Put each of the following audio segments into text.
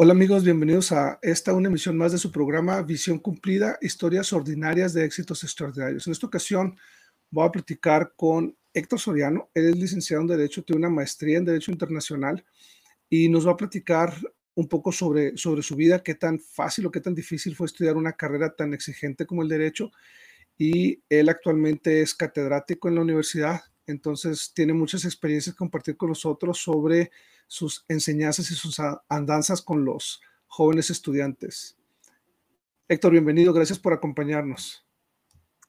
Hola amigos, bienvenidos a esta una emisión más de su programa Visión Cumplida, historias ordinarias de éxitos extraordinarios. En esta ocasión voy a platicar con Héctor Soriano, él es licenciado en Derecho, tiene una maestría en Derecho Internacional y nos va a platicar un poco sobre, sobre su vida, qué tan fácil o qué tan difícil fue estudiar una carrera tan exigente como el Derecho y él actualmente es catedrático en la universidad, entonces tiene muchas experiencias compartir con nosotros sobre sus enseñanzas y sus andanzas con los jóvenes estudiantes. Héctor, bienvenido, gracias por acompañarnos.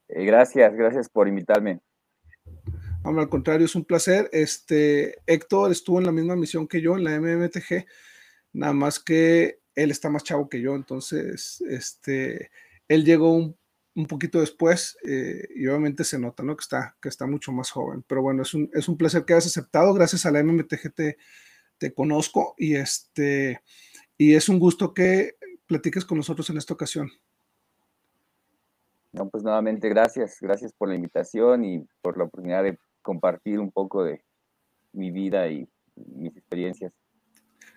Eh, gracias, gracias por invitarme. al contrario, es un placer. Este, Héctor estuvo en la misma misión que yo, en la MMTG, nada más que él está más chavo que yo, entonces, este, él llegó un, poquito después eh, y obviamente se nota, ¿no? Que está, que está mucho más joven. Pero bueno, es un, es un placer que hayas aceptado. Gracias a la MMTG te, te conozco y, este, y es un gusto que platiques con nosotros en esta ocasión. No, pues nuevamente gracias, gracias por la invitación y por la oportunidad de compartir un poco de mi vida y mis experiencias.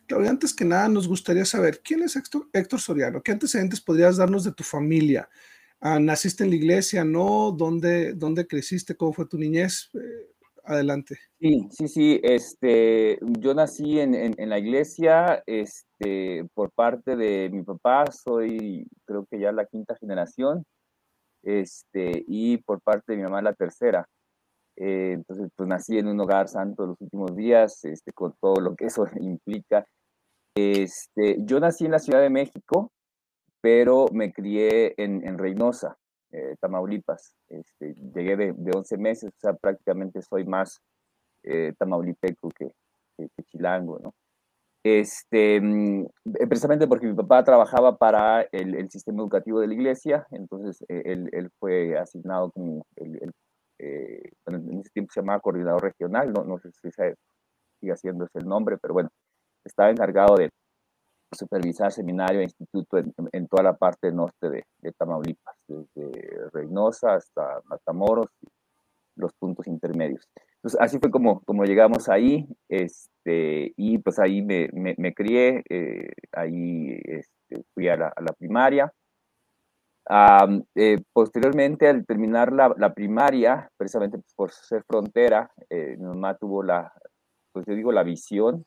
Claudia, antes que nada nos gustaría saber, ¿quién es Héctor, Héctor Soriano? ¿Qué antecedentes podrías darnos de tu familia? Ah, ¿Naciste en la iglesia? ¿No? ¿Dónde, dónde creciste? ¿Cómo fue tu niñez? Eh, adelante. Sí, sí, sí. Este, yo nací en, en, la iglesia, este, por parte de mi papá, soy creo que ya la quinta generación, este, y por parte de mi mamá la tercera. Eh, entonces, pues nací en un hogar santo los últimos días, este, con todo lo que eso implica. Este, yo nací en la Ciudad de México, pero me crié en, en Reynosa. Eh, Tamaulipas. Este, llegué de, de, 11 meses, o sea, prácticamente soy más eh, tamaulipeco que, chilango, ¿no? Este, mm, eh, precisamente porque mi papá trabajaba para el, el sistema educativo de la iglesia, entonces él, él, fue asignado como, el, en ese tiempo se llamaba coordinador regional, no, no sé si sigue haciendo ese el nombre, pero bueno, estaba encargado de supervisar seminario e instituto en, toda la parte norte de, Tamaulipas, desde Reynosa hasta Matamoros, los puntos intermedios. Entonces, así fue como, como llegamos ahí, este, y pues ahí me, me, crié, eh, ahí este, fui a la, primaria. Eh, posteriormente, al terminar la, la primaria, precisamente por ser frontera, eh, mi mamá tuvo la, pues yo digo, la visión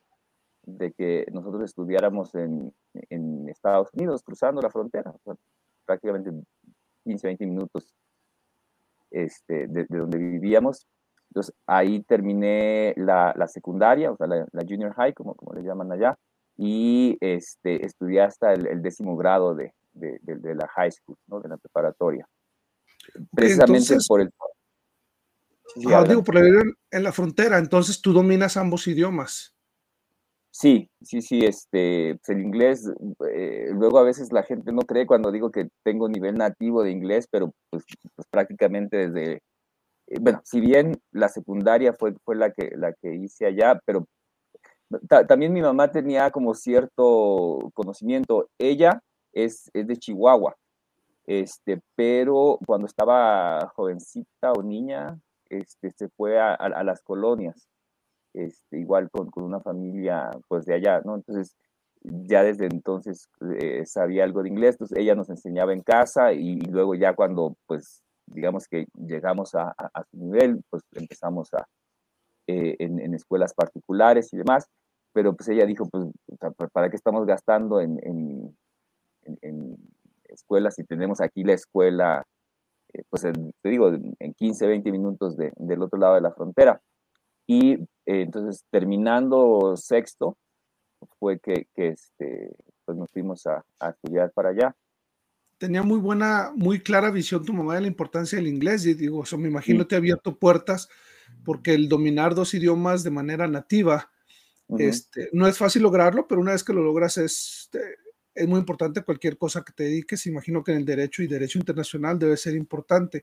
de que nosotros estudiáramos en, en Estados Unidos, cruzando la frontera, prácticamente 15, 20 minutos este, de, donde vivíamos. Entonces ahí terminé la, la secundaria, o sea, la, junior high, como, como le llaman allá, y este, estudié hasta el, décimo grado de, de, de, la high school, ¿no? de la preparatoria. Precisamente por el... ah, digo, por en, en la frontera, entonces tú dominas ambos idiomas. Sí, sí, sí, este, pues, el inglés, eh, luego a veces la gente no cree cuando digo que tengo nivel nativo de inglés, pero pues, pues prácticamente desde, eh, bueno, si bien la secundaria fue, fue la, que, la que hice allá, pero también mi mamá tenía como cierto conocimiento. Ella es, es de Chihuahua, este, pero cuando estaba jovencita o niña, este, se fue a, a las colonias este, igual con, con, una familia pues de allá, ¿no? Entonces ya desde entonces eh, sabía algo de inglés, entonces ella nos enseñaba en casa y, luego ya cuando pues digamos que llegamos a, a, su nivel, pues empezamos a, eh, en, en, escuelas particulares y demás, pero pues ella dijo, pues, ¿para qué estamos gastando en, en, en escuelas si tenemos aquí la escuela, eh, pues te digo, en 15, 20 minutos de, del otro lado de la frontera? Y eh, entonces, terminando sexto, fue que, que este, pues nos fuimos a, a, estudiar para allá. Tenía muy buena, muy clara visión tu mamá de la importancia del inglés. Y digo, eso me imagino te ha abierto puertas porque el dominar dos idiomas de manera nativa este, no es fácil lograrlo, pero una vez que lo logras es, es muy importante cualquier cosa que te dediques. Imagino que en el derecho y derecho internacional debe ser importante.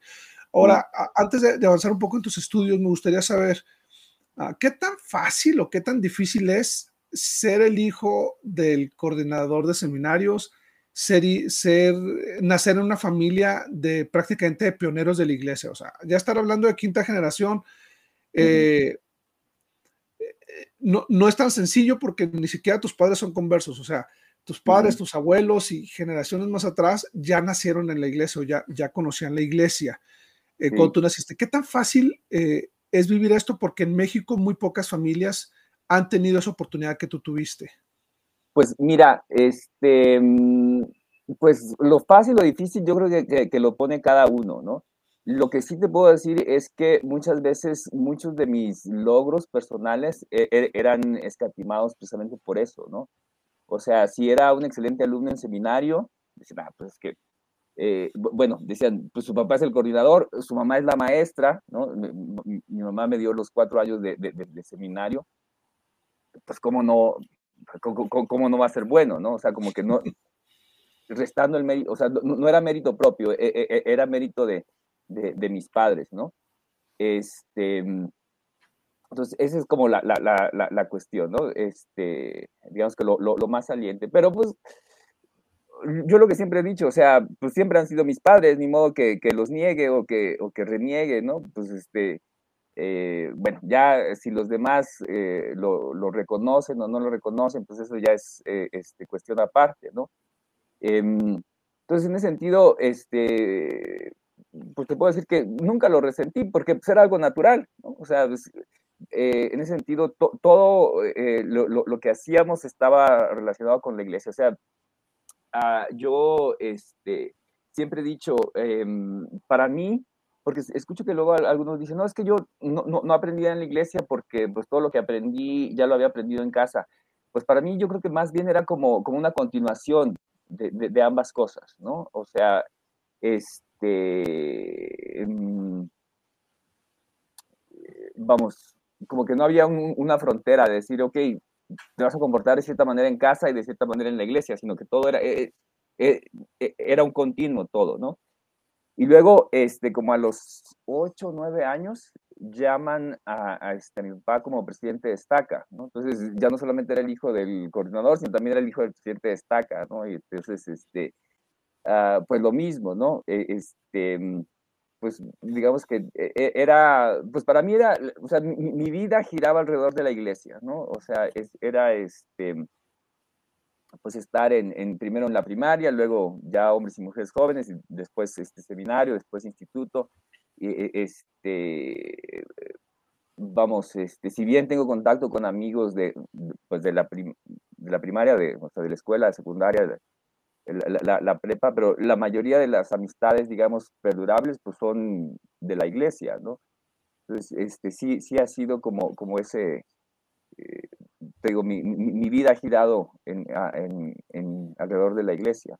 Ahora, antes de, de, avanzar un poco en tus estudios, me gustaría saber, ¿Qué tan fácil o qué tan difícil es ser el hijo del coordinador de seminarios, ser, ser, nacer en una familia de prácticamente pioneros de la iglesia? O sea, ya estar hablando de quinta generación, eh, eh, no, no, es tan sencillo porque ni siquiera tus padres son conversos, o sea, tus padres, tus abuelos y generaciones más atrás ya nacieron en la iglesia o ya, ya conocían la iglesia eh, cuando tú naciste. ¿Qué tan fácil eh, es vivir esto? Porque en México muy pocas familias han tenido esa oportunidad que tú tuviste. Pues mira, este, mm, pues lo fácil, lo difícil, yo creo que, que, lo pone cada uno, ¿no? Lo que sí te puedo decir es que muchas veces muchos de mis logros personales e, e, eran escatimados precisamente por eso, ¿no? O sea, si era un excelente alumno en seminario, decían, ah, pues es que, eh, bueno, decían, pues su papá es el coordinador, su mamá es la maestra, ¿no? Mi, mamá me dio los cuatro años de, de, seminario, pues cómo no, cómo, no va a ser bueno, ¿no? O sea, como que no, restando el mérito, o sea, no, era mérito propio, e, e, era mérito de, de, mis padres, ¿no? Este, entonces, esa es como la, la, la, la cuestión, ¿no? Este, digamos que lo, lo, lo, más saliente. Pero pues, yo lo que siempre he dicho, o sea, pues siempre han sido mis padres, ni modo que, que los niegue o que, o que reniegue, ¿no? Pues este, eh, bueno, ya si los demás eh, lo, lo, reconocen o no lo reconocen, pues eso ya es eh, este, cuestión aparte, ¿no? Em, entonces, en ese sentido, este, pues te puedo decir que nunca lo resentí porque pues, era algo natural, ¿no? O sea, pues, eh, en ese sentido, todo eh, lo, lo, que hacíamos estaba relacionado con la iglesia. O sea, uh, yo este, siempre he dicho, eh, para mí, porque escucho que luego algunos dicen, no, es que yo no, no, no, aprendí en la iglesia porque pues todo lo que aprendí ya lo había aprendido en casa. Pues para mí yo creo que más bien era como, como una continuación de, ambas cosas, ¿no? O sea, este, mm, vamos, como que no había una frontera de decir, ok, te vas a comportar de cierta manera en casa y de cierta manera en la iglesia, sino que todo era, eh, eh, eh, era un continuo todo, ¿no? Y luego, este, como a los 8 o 9 años, llaman a, este, mi papá como presidente de Estaca, ¿no? Entonces, ya no solamente era el hijo del coordinador, sino también era el hijo del presidente de Estaca, ¿no? Y entonces, este, uh, pues lo mismo, ¿no? E, este, pues digamos que e, e, era, pues para mí era, o sea, mi, vida giraba alrededor de la iglesia, ¿no? O sea, es, era este, pues estar en, en, primero en la primaria, luego ya hombres y mujeres jóvenes, y después este seminario, después instituto, y, este, vamos, este, si bien tengo contacto con amigos de, pues de la, de la primaria, de, o sea, de la escuela, de secundaria, la, prepa, pero la mayoría de las amistades, digamos, perdurables, pues son de la iglesia, ¿no? Entonces, este, sí, sí ha sido como, como ese, eh, te digo, mi, mi, vida ha girado en, en, en, alrededor de la iglesia.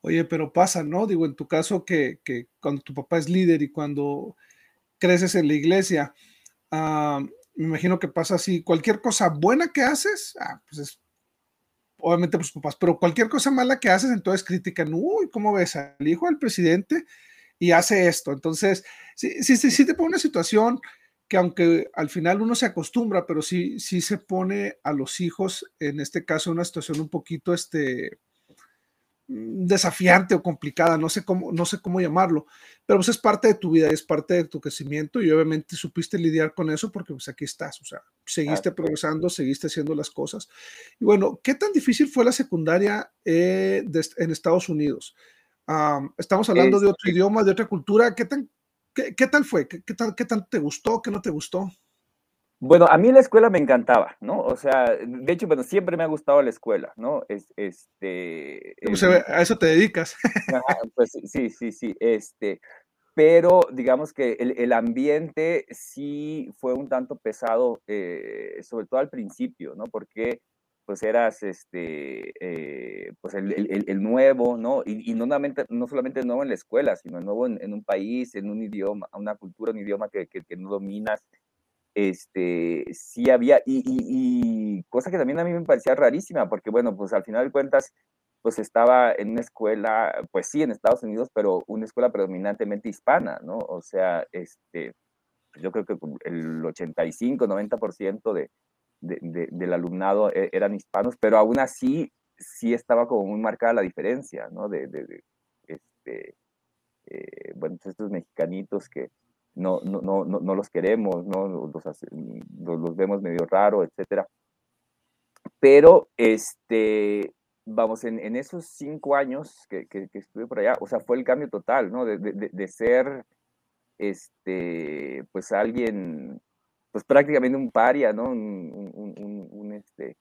Oye, pero pasa, ¿no? Digo, en tu caso que, que cuando tu papá es líder y cuando creces en la iglesia, uh, me imagino que pasa así, cualquier cosa buena que haces, ah, pues es obviamente por sus papás, pero cualquier cosa mala que haces, entonces critican, uy, ¿cómo ves al hijo del presidente y hace esto? Entonces, sí, sí, sí, sí te pone una situación que aunque al final uno se acostumbra, pero sí, sí se pone a los hijos, en este caso, una situación un poquito, este, desafiante o complicada, no sé cómo, no sé cómo llamarlo, pero pues es parte de tu vida, es parte de tu crecimiento y obviamente supiste lidiar con eso porque pues aquí estás, o sea, seguiste progresando, seguiste haciendo las cosas. Y bueno, ¿qué tan difícil fue la secundaria eh, en Estados Unidos? estamos hablando de otro idioma, de otra cultura, ¿qué, tan, qué, qué tal fue? ¿Qué, qué, tal, ¿Qué tal te gustó? ¿Qué no te gustó? Bueno, a mí la escuela me encantaba, ¿no? O sea, de hecho, bueno, siempre me ha gustado la escuela, ¿no? Es, este... a eso te dedicas. pues sí, sí, sí, este... Pero digamos que el, el ambiente sí fue un tanto pesado, eh, sobre todo al principio, ¿no? Porque pues eras este, eh, pues el, el, el, nuevo, ¿no? Y, y, no, solamente, no solamente el nuevo en la escuela, sino el nuevo en, en, un país, en un idioma, una cultura, un idioma que, que, que no dominas este, sí había, y, y, cosa que también a mí me parecía rarísima, porque bueno, pues al final de cuentas, pues estaba en una escuela, pues sí, en Estados Unidos, pero una escuela predominantemente hispana, ¿no? O sea, este, yo creo que el 85, 90% de, de, de, del alumnado e, eran hispanos, pero aún así sí estaba como muy marcada la diferencia, ¿no? De, de este, eh, bueno, pues estos mexicanitos que, no, no, no, no los queremos, ¿no? Los, los, vemos medio raro, etcétera. Pero, este, vamos, en, en, esos cinco años que, que, estuve por allá, o sea, fue el cambio total, ¿no? De, de, de, ser, este, pues alguien, pues prácticamente un paria, ¿no? Un, un, un, este,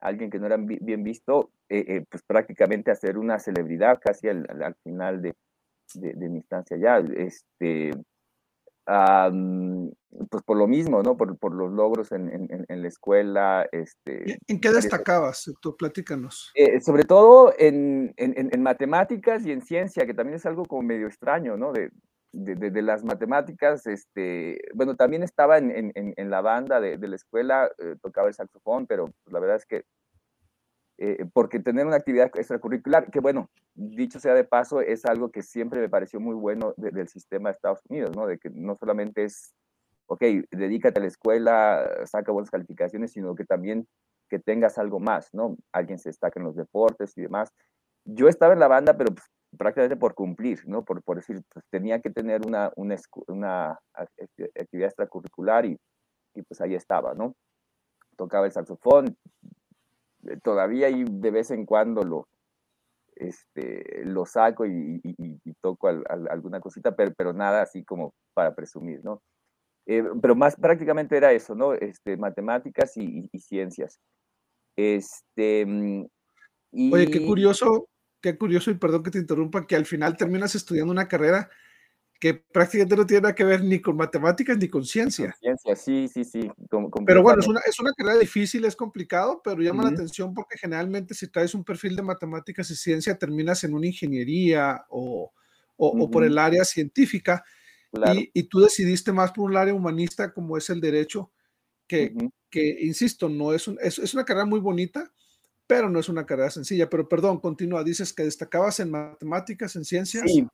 alguien que no era bien visto, eh, eh, pues prácticamente hacer una celebridad casi al, al final de, de, mi instancia ya. Este, pues por lo mismo, ¿no? Por, por los logros en, en, en, la escuela. Este, ¿En qué destacabas? Tú platícanos. Eh, sobre todo en, en, matemáticas y en ciencia, que también es algo como medio extraño, ¿no? De, de, de, las matemáticas, este, bueno, también estaba en, en la banda de, la escuela, eh, tocaba el saxofón, pero pues, la verdad es que eh, porque tener una actividad extracurricular, que bueno, dicho sea de paso, es algo que siempre me pareció muy bueno del sistema de Estados Unidos, ¿no? De que no solamente es, ok, dedícate a la escuela, saca buenas calificaciones, sino que también que tengas algo más, ¿no? Alguien se destaca en los deportes y demás. Yo estaba en la banda, pero pues, prácticamente por cumplir, ¿no? Por, por decir, pues, tenía que tener una, una, una actividad extracurricular y, y pues ahí estaba, ¿no? Tocaba el saxofón, todavía ahí de vez en cuando lo, este, lo saco y, toco alguna cosita, pero, pero nada así como para presumir, ¿no? Eh, pero más prácticamente era eso, ¿no? Este, matemáticas y, ciencias. Este, mm, Oye, qué curioso, qué curioso, y perdón que te interrumpa, que al final terminas estudiando una carrera que prácticamente no tiene nada que ver ni con matemáticas ni con ciencia. Ciencia, sí, sí, sí. pero bueno, es una, es una, carrera difícil, es complicado, pero llama la atención porque generalmente si traes un perfil de matemáticas y ciencia, terminas en una ingeniería o, o, por el área científica. Y, y, tú decidiste más por un área humanista como es el derecho, que, que insisto, no es, un, es, es, una carrera muy bonita, pero no es una carrera sencilla. Pero perdón, continúa, dices que destacabas en matemáticas, en ciencias. Sí,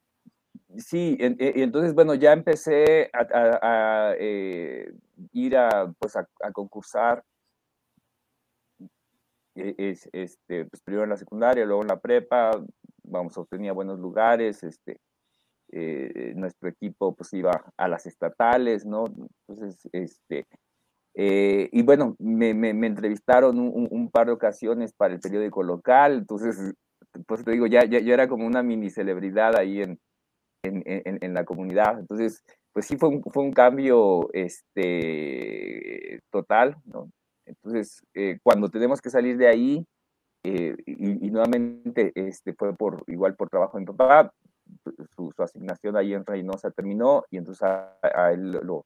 Sí, e, y entonces, bueno, ya empecé a, eh, ir a, pues a, concursar, e, es, este, pues primero en la secundaria, luego en la prepa, vamos, obtenía buenos lugares, este, eh, nuestro equipo pues iba a las estatales, ¿no? Entonces, este, eh, y bueno, me, entrevistaron un, un, par de ocasiones para el periódico local, entonces, pues te digo, ya, ya, ya era como una mini celebridad ahí en, en, en, en, la comunidad. Entonces, pues sí fue un, fue un cambio este, total, ¿no? Entonces, eh, cuando tenemos que salir de ahí, eh, y, nuevamente este, fue por, igual por trabajo mi papá, su, su asignación ahí en Reynosa terminó y entonces a, él lo,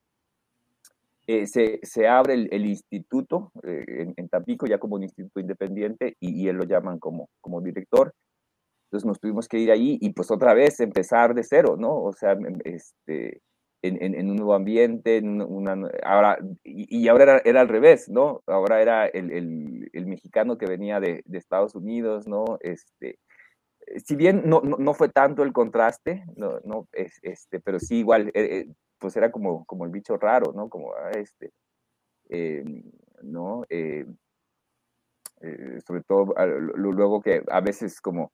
eh, se, se, abre el, el instituto en, en, Tampico ya como un instituto independiente y, y, él lo llaman como, como director entonces nos tuvimos que ir ahí y pues otra vez empezar de cero, ¿no? O sea, este, en, un nuevo ambiente, en una, ahora, y, ahora era, al revés, ¿no? Ahora era el, el, mexicano que venía de, Estados Unidos, ¿no? Este, si bien no, no, fue tanto el contraste, no, no es, este, pero sí igual, eh, eh, pues era como, como el bicho raro, ¿no? Como, ah, este, em, ¿no? Eh, sobre todo luego que a veces como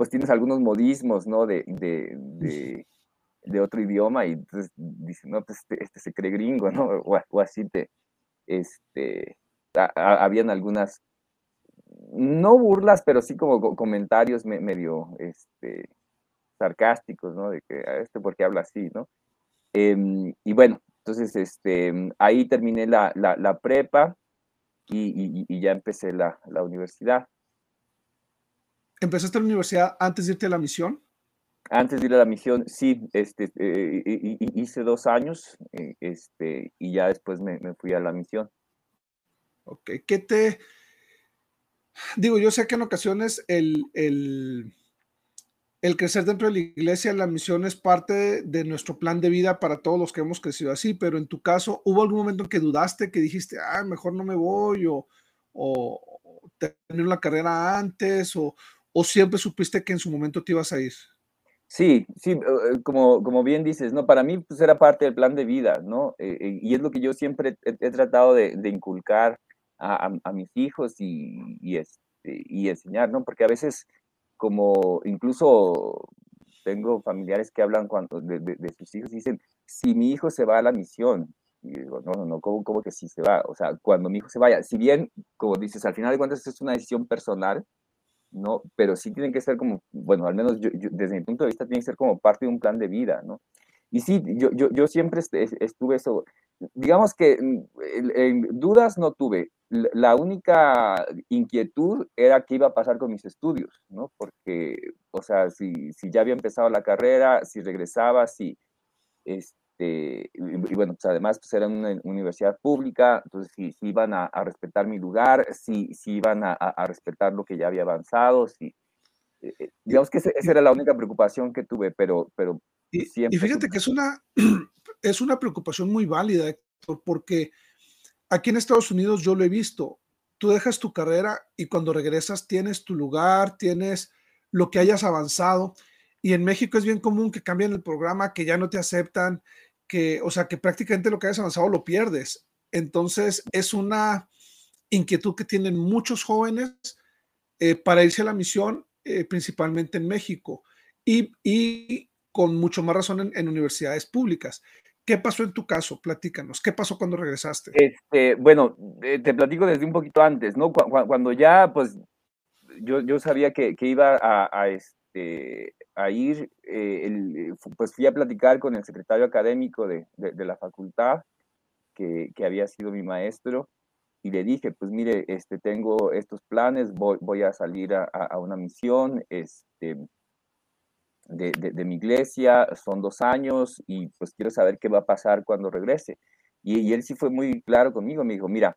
pues tienes algunos modismos, ¿no? De, de, de, otro idioma y entonces dicen, no, pues este, este se cree gringo, ¿no? O, así te, este, habían algunas, no burlas, pero sí como comentarios medio, este, sarcásticos, ¿no? De que, ah, este, ¿por qué habla así, no? Em, y bueno, entonces, este, ahí terminé la, la, prepa y, y, ya empecé la, la universidad. ¿Empezaste la universidad antes de irte a la misión? Antes de ir a la misión, sí, este, eh, hice dos años eh, este, y ya después me, fui a la misión. Ok, ¿qué te... Digo, yo sé que en ocasiones el, el, el crecer dentro de la iglesia, la misión es parte de, nuestro plan de vida para todos los que hemos crecido así, pero en tu caso, ¿hubo algún momento en que dudaste, que dijiste, ah, mejor no me voy o, o, termino la carrera antes o, o siempre supiste que en su momento te ibas a ir? Sí, sí, eh, como, como bien dices, ¿no? Para mí pues era parte del plan de vida, ¿no? Eh, eh, y es lo que yo siempre he, tratado de, inculcar a, mis hijos y, y, este, enseñar, ¿no? Porque a veces como incluso tengo familiares que hablan cuando de, sus hijos y dicen, si mi hijo se va a la misión, y digo, no, no, no, ¿cómo, ¿cómo, que sí se va? O sea, cuando mi hijo se vaya, si bien, como dices, al final de cuentas es una decisión personal, ¿no? Pero sí tienen que ser como, bueno, al menos desde mi punto de vista, tiene que ser como parte de un plan de vida, ¿no? Y sí, yo, yo, yo siempre estuve eso, digamos que en dudas no tuve, la única inquietud era qué iba a pasar con mis estudios, ¿no? Porque, o sea, si, si ya había empezado la carrera, si regresaba, si, este, y, bueno, pues además pues era una universidad pública, entonces si, si iban a, respetar mi lugar, si, si iban a, a, respetar lo que ya había avanzado, si, eh, eh, digamos que esa era la única preocupación que tuve, pero, pero y, y fíjate que es una, es una preocupación muy válida, Héctor, porque aquí en Estados Unidos yo lo he visto. Tú dejas tu carrera y cuando regresas tienes tu lugar, tienes lo que hayas avanzado. Y en México es bien común que cambien el programa, que ya no te aceptan, que, o sea, que prácticamente lo que hayas avanzado lo pierdes. Entonces es una inquietud que tienen muchos jóvenes eh, para irse a la misión, eh, principalmente en México. Y, y, con mucho más razón en, universidades públicas. ¿Qué pasó en tu caso? Platícanos. ¿Qué pasó cuando regresaste? Este, bueno, eh, te platico desde un poquito antes, ¿no? Cuando ya, pues, yo, yo sabía que, que iba a, a, este, a ir, eh, el, pues fui a platicar con el secretario académico de, de, la facultad, que, había sido mi maestro, y le dije, pues mire, este, tengo estos planes, voy, voy a salir a, a una misión, este, de, mi iglesia, son dos años y pues quiero saber qué va a pasar cuando regrese. Y, él sí fue muy claro conmigo, me dijo, mira,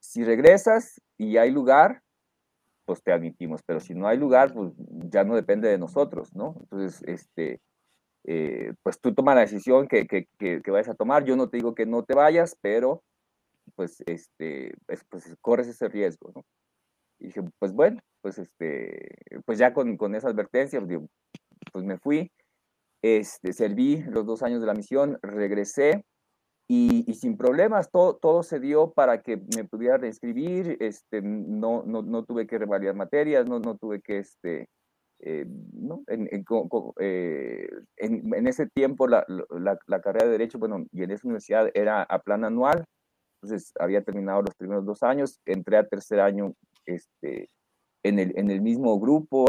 si regresas y hay lugar, pues te admitimos, pero si no hay lugar, pues ya no depende de nosotros, ¿no? Entonces, este, eh, pues tú toma la decisión que, que, que, vayas a tomar, yo no te digo que no te vayas, pero pues, este, pues, corres ese riesgo, ¿no? Y dije, pues bueno, pues este, pues ya con, con esa advertencia, pues, pues me fui, este, serví los dos años de la misión, regresé y, sin problemas, todo, todo se dio para que me pudiera reinscribir, este, no, no, no tuve que revalidar materias, no, no tuve que, este, eh, ¿no? En, en, eh, en, en, ese tiempo la, la, la, carrera de Derecho, bueno, y en esa universidad era a plan anual, entonces había terminado los primeros dos años, entré a tercer año este, en, el, en el mismo grupo,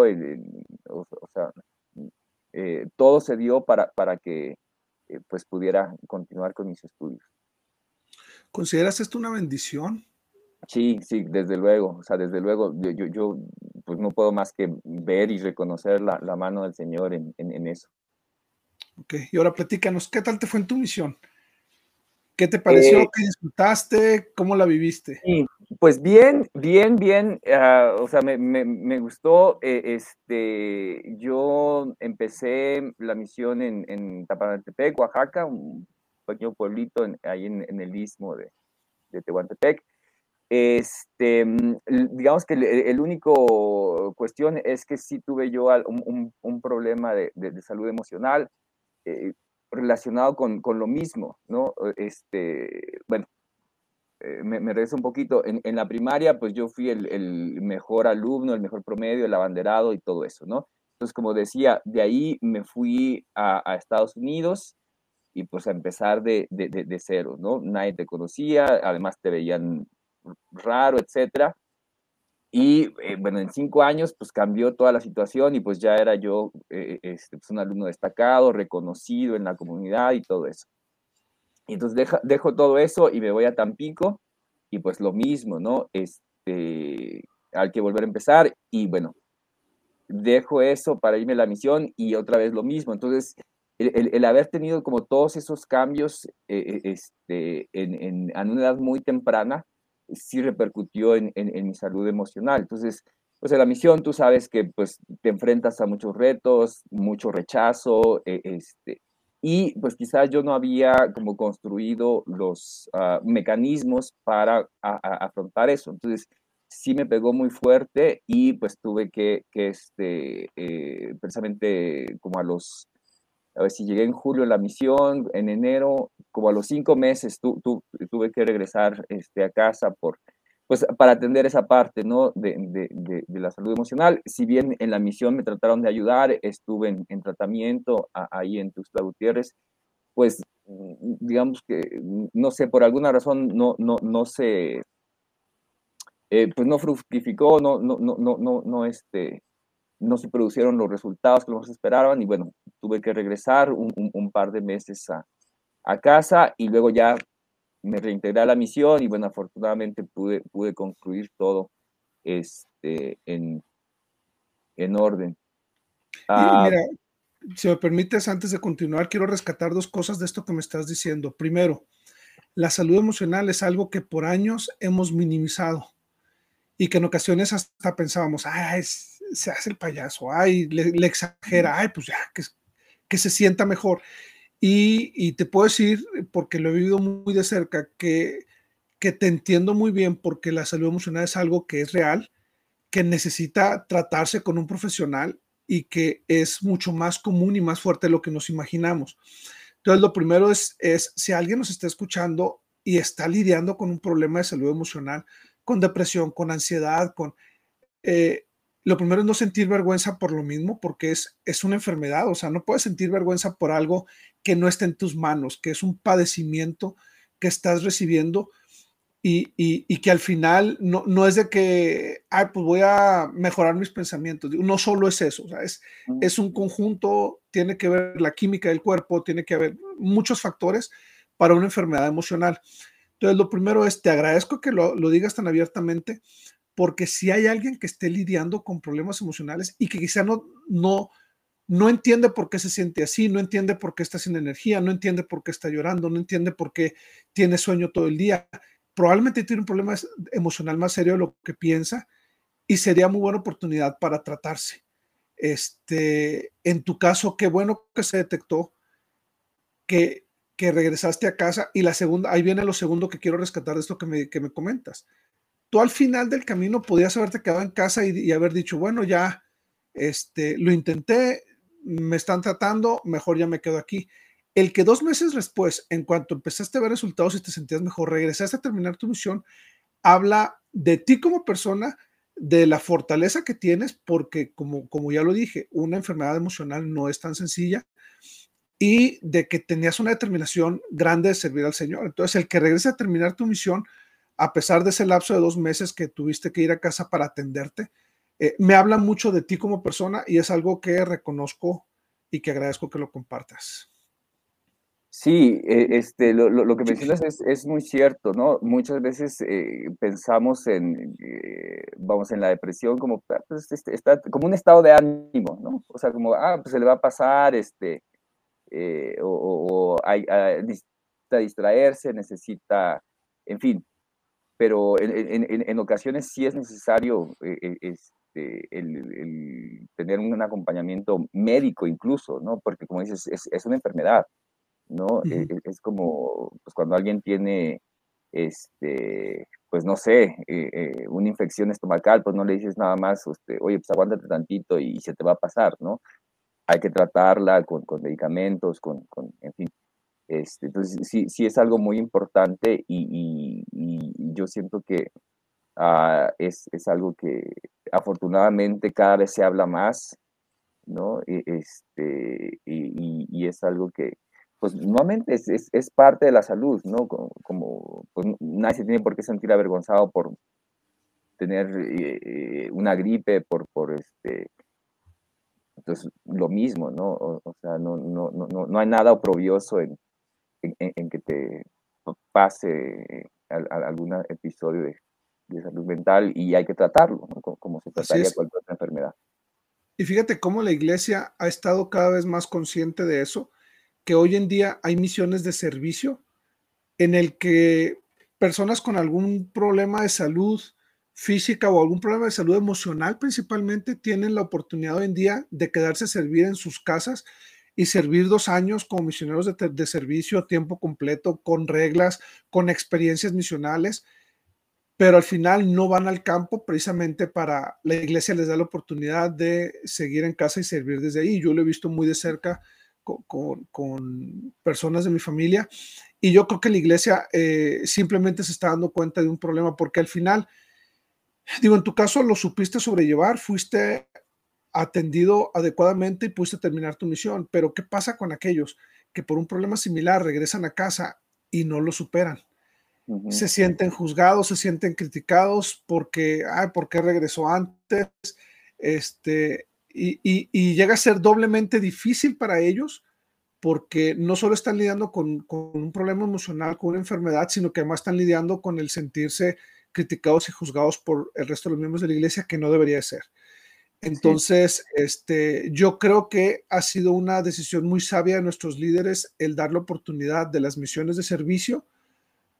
o, o, sea, eh, todo se dio para, para que eh, pues pudiera continuar con mis estudios. ¿Consideras esto una bendición? Sí, sí, desde luego, o sea, desde luego, yo, yo, pues no puedo más que ver y reconocer la, la mano del Señor en, en, en, eso. Ok, y ahora platícanos, ¿qué tal te fue en tu misión? ¿Qué te pareció? Eh, ¿Qué disfrutaste? ¿Cómo la viviste? Pues bien, bien, bien. Uh, o sea, me, me, gustó. Eh, este, yo empecé la misión en, en Oaxaca, un pequeño pueblito en, ahí en, el istmo de, de Tehuantepec. Este, mm, digamos que el, único cuestión es que sí tuve yo un, un, problema de, salud emocional. Eh, relacionado con, con, lo mismo, ¿no? Este, bueno, me, me regreso un poquito. En, en, la primaria, pues yo fui el, el, mejor alumno, el mejor promedio, el abanderado y todo eso, ¿no? Entonces, como decía, de ahí me fui a, a Estados Unidos y pues a empezar de, de, de, de, cero, ¿no? Nadie te conocía, además te veían raro, etcétera. Y eh, bueno, en cinco años pues cambió toda la situación y pues ya era yo eh, este, pues, un alumno destacado, reconocido en la comunidad y todo eso. Y entonces deja, dejo todo eso y me voy a Tampico y pues lo mismo, ¿no? Este, hay que volver a empezar y bueno, dejo eso para irme a la misión y otra vez lo mismo. Entonces, el, el, el haber tenido como todos esos cambios eh, este, en, en, a una edad muy temprana, sí repercutió en, en, en, mi salud emocional. Entonces, pues en la misión tú sabes que pues te enfrentas a muchos retos, mucho rechazo, eh, este, y pues quizás yo no había como construido los uh, mecanismos para afrontar eso. Entonces, sí me pegó muy fuerte y pues tuve que, que este, eh, precisamente como a los a ver si llegué en julio a la misión, en enero, como a los cinco meses tu, tu, tuve que regresar este, a casa por, pues, para atender esa parte ¿no? de, de, de, de, la salud emocional. Si bien en la misión me trataron de ayudar, estuve en, en tratamiento a, ahí en Tuxtla Gutiérrez, pues digamos que, no sé, por alguna razón no, no, no se, eh, pues no fructificó, no, no, no, no, no, este, no se produjeron los resultados que nos esperaban y bueno, tuve que regresar un, un, par de meses a, a, casa y luego ya me reintegré a la misión y bueno, afortunadamente pude, pude concluir todo este, en, en orden. Ah, mira, si me permites, antes de continuar, quiero rescatar dos cosas de esto que me estás diciendo. Primero, la salud emocional es algo que por años hemos minimizado y que en ocasiones hasta pensábamos, ay, se hace el payaso, ay, le, exagera, ay, pues ya, que, que se sienta mejor. Y, te puedo decir, porque lo he vivido muy de cerca, que, que te entiendo muy bien porque la salud emocional es algo que es real, que necesita tratarse con un profesional y que es mucho más común y más fuerte de lo que nos imaginamos. Entonces, lo primero es, es si alguien nos está escuchando y está lidiando con un problema de salud emocional, con depresión, con ansiedad, con... Eh, lo primero es no sentir vergüenza por lo mismo, porque es, es una enfermedad, o sea, no puedes sentir vergüenza por algo que no está en tus manos, que es un padecimiento que estás recibiendo y, que al final no, no, es de que, ay, pues voy a mejorar mis pensamientos. No solo es eso, es, es un conjunto, tiene que ver la química del cuerpo, tiene que haber muchos factores para una enfermedad emocional. Entonces, lo primero es, te agradezco que lo, lo digas tan abiertamente, porque si hay alguien que esté lidiando con problemas emocionales y que quizá no, no, no entiende por qué se siente así, no entiende por qué está sin energía, no entiende por qué está llorando, no entiende por qué tiene sueño todo el día, probablemente tiene un problema emocional más serio de lo que piensa y sería muy buena oportunidad para tratarse. Este, en tu caso, qué bueno que se detectó que, que regresaste a casa y la segunda, ahí viene lo segundo que quiero rescatar de esto que me, que me comentas. Tú al final del camino podías haberte quedado en casa y, haber dicho, bueno, ya este, lo intenté, me están tratando, mejor ya me quedo aquí. El que dos meses después, en cuanto empezaste a ver resultados y te sentías mejor, regresaste a terminar tu misión, habla de ti como persona, de la fortaleza que tienes, porque como, como ya lo dije, una enfermedad emocional no es tan sencilla, y de que tenías una determinación grande de servir al Señor. Entonces, el que regrese a terminar tu misión, a pesar de ese lapso de dos meses que tuviste que ir a casa para atenderte, eh, me habla mucho de ti como persona y es algo que reconozco y que agradezco que lo compartas. Sí, eh, este, lo, que mencionas es, es, muy cierto, ¿no? Muchas veces eh, pensamos en, eh, vamos, en la depresión como, ah, pues, este, como un estado de ánimo, ¿no? O sea, como, ah, pues se le va a pasar, este, o, ah, necesita distraerse, necesita, en fin, pero en, en, en ocasiones sí es necesario este, el, el, tener un acompañamiento médico incluso, ¿no? Porque como dices, es, es una enfermedad. ¿no? E, e, es, como pues, cuando alguien tiene, este, pues no sé, eh, eh, una infección estomacal, pues no le dices nada más, este, oye, pues aguántate tantito y, se te va a pasar, ¿no? Hay que tratarla con, con medicamentos, con, con, en fin. Este, entonces, sí, sí es algo muy importante y, yo siento que ah, es, algo que afortunadamente cada vez se habla más, ¿no? E, este, y, es algo que, pues nuevamente es, es, parte de la salud, ¿no? Como, pues, nadie se tiene por qué sentir avergonzado por tener eh, una gripe, por, por este, entonces lo mismo, ¿no? O, sea, no, no, no, no hay nada oprobioso en, en, en que te pase algún episodio de, de, salud mental y hay que tratarlo, ¿no? como, se trataría cualquier otra enfermedad. Y fíjate cómo la iglesia ha estado cada vez más consciente de eso que hoy en día hay misiones de servicio en el que personas con algún problema de salud física o algún problema de salud emocional principalmente tienen la oportunidad hoy en día de quedarse a servir en sus casas y servir dos años como misioneros de, de servicio tiempo completo, con reglas, con experiencias misionales, pero al final no van al campo precisamente para la iglesia les da la oportunidad de seguir en casa y servir desde ahí. Yo lo he visto muy de cerca con, personas de mi familia y yo creo que la iglesia eh, simplemente se está dando cuenta de un problema porque al final, digo, en tu caso lo supiste sobrellevar, fuiste atendido adecuadamente y pudiste terminar tu misión, pero ¿qué pasa con aquellos que por un problema similar regresan a casa y no lo superan? Se sienten juzgados, se sienten criticados porque, ay, ¿por qué regresó antes? Este, y, llega a ser doblemente difícil para ellos porque no solo están lidiando con, con, un problema emocional, con una enfermedad, sino que además están lidiando con el sentirse criticados y juzgados por el resto de los miembros de la iglesia, que no debería ser. Entonces, este, yo creo que ha sido una decisión muy sabia de nuestros líderes el dar la oportunidad de las misiones de servicio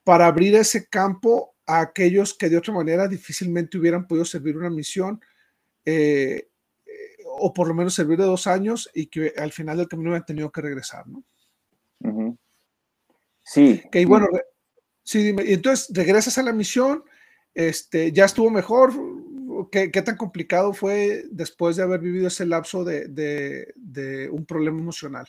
para abrir ese campo a aquellos que de otra manera difícilmente hubieran podido servir una misión eh, o por lo menos servir de dos años y que al final del camino hubieran tenido que regresar, ¿no? Sí. Que bueno, sí, dime, y entonces regresas a la misión, este, ya estuvo mejor, ¿Qué, tan complicado fue después de haber vivido ese lapso de, un problema emocional?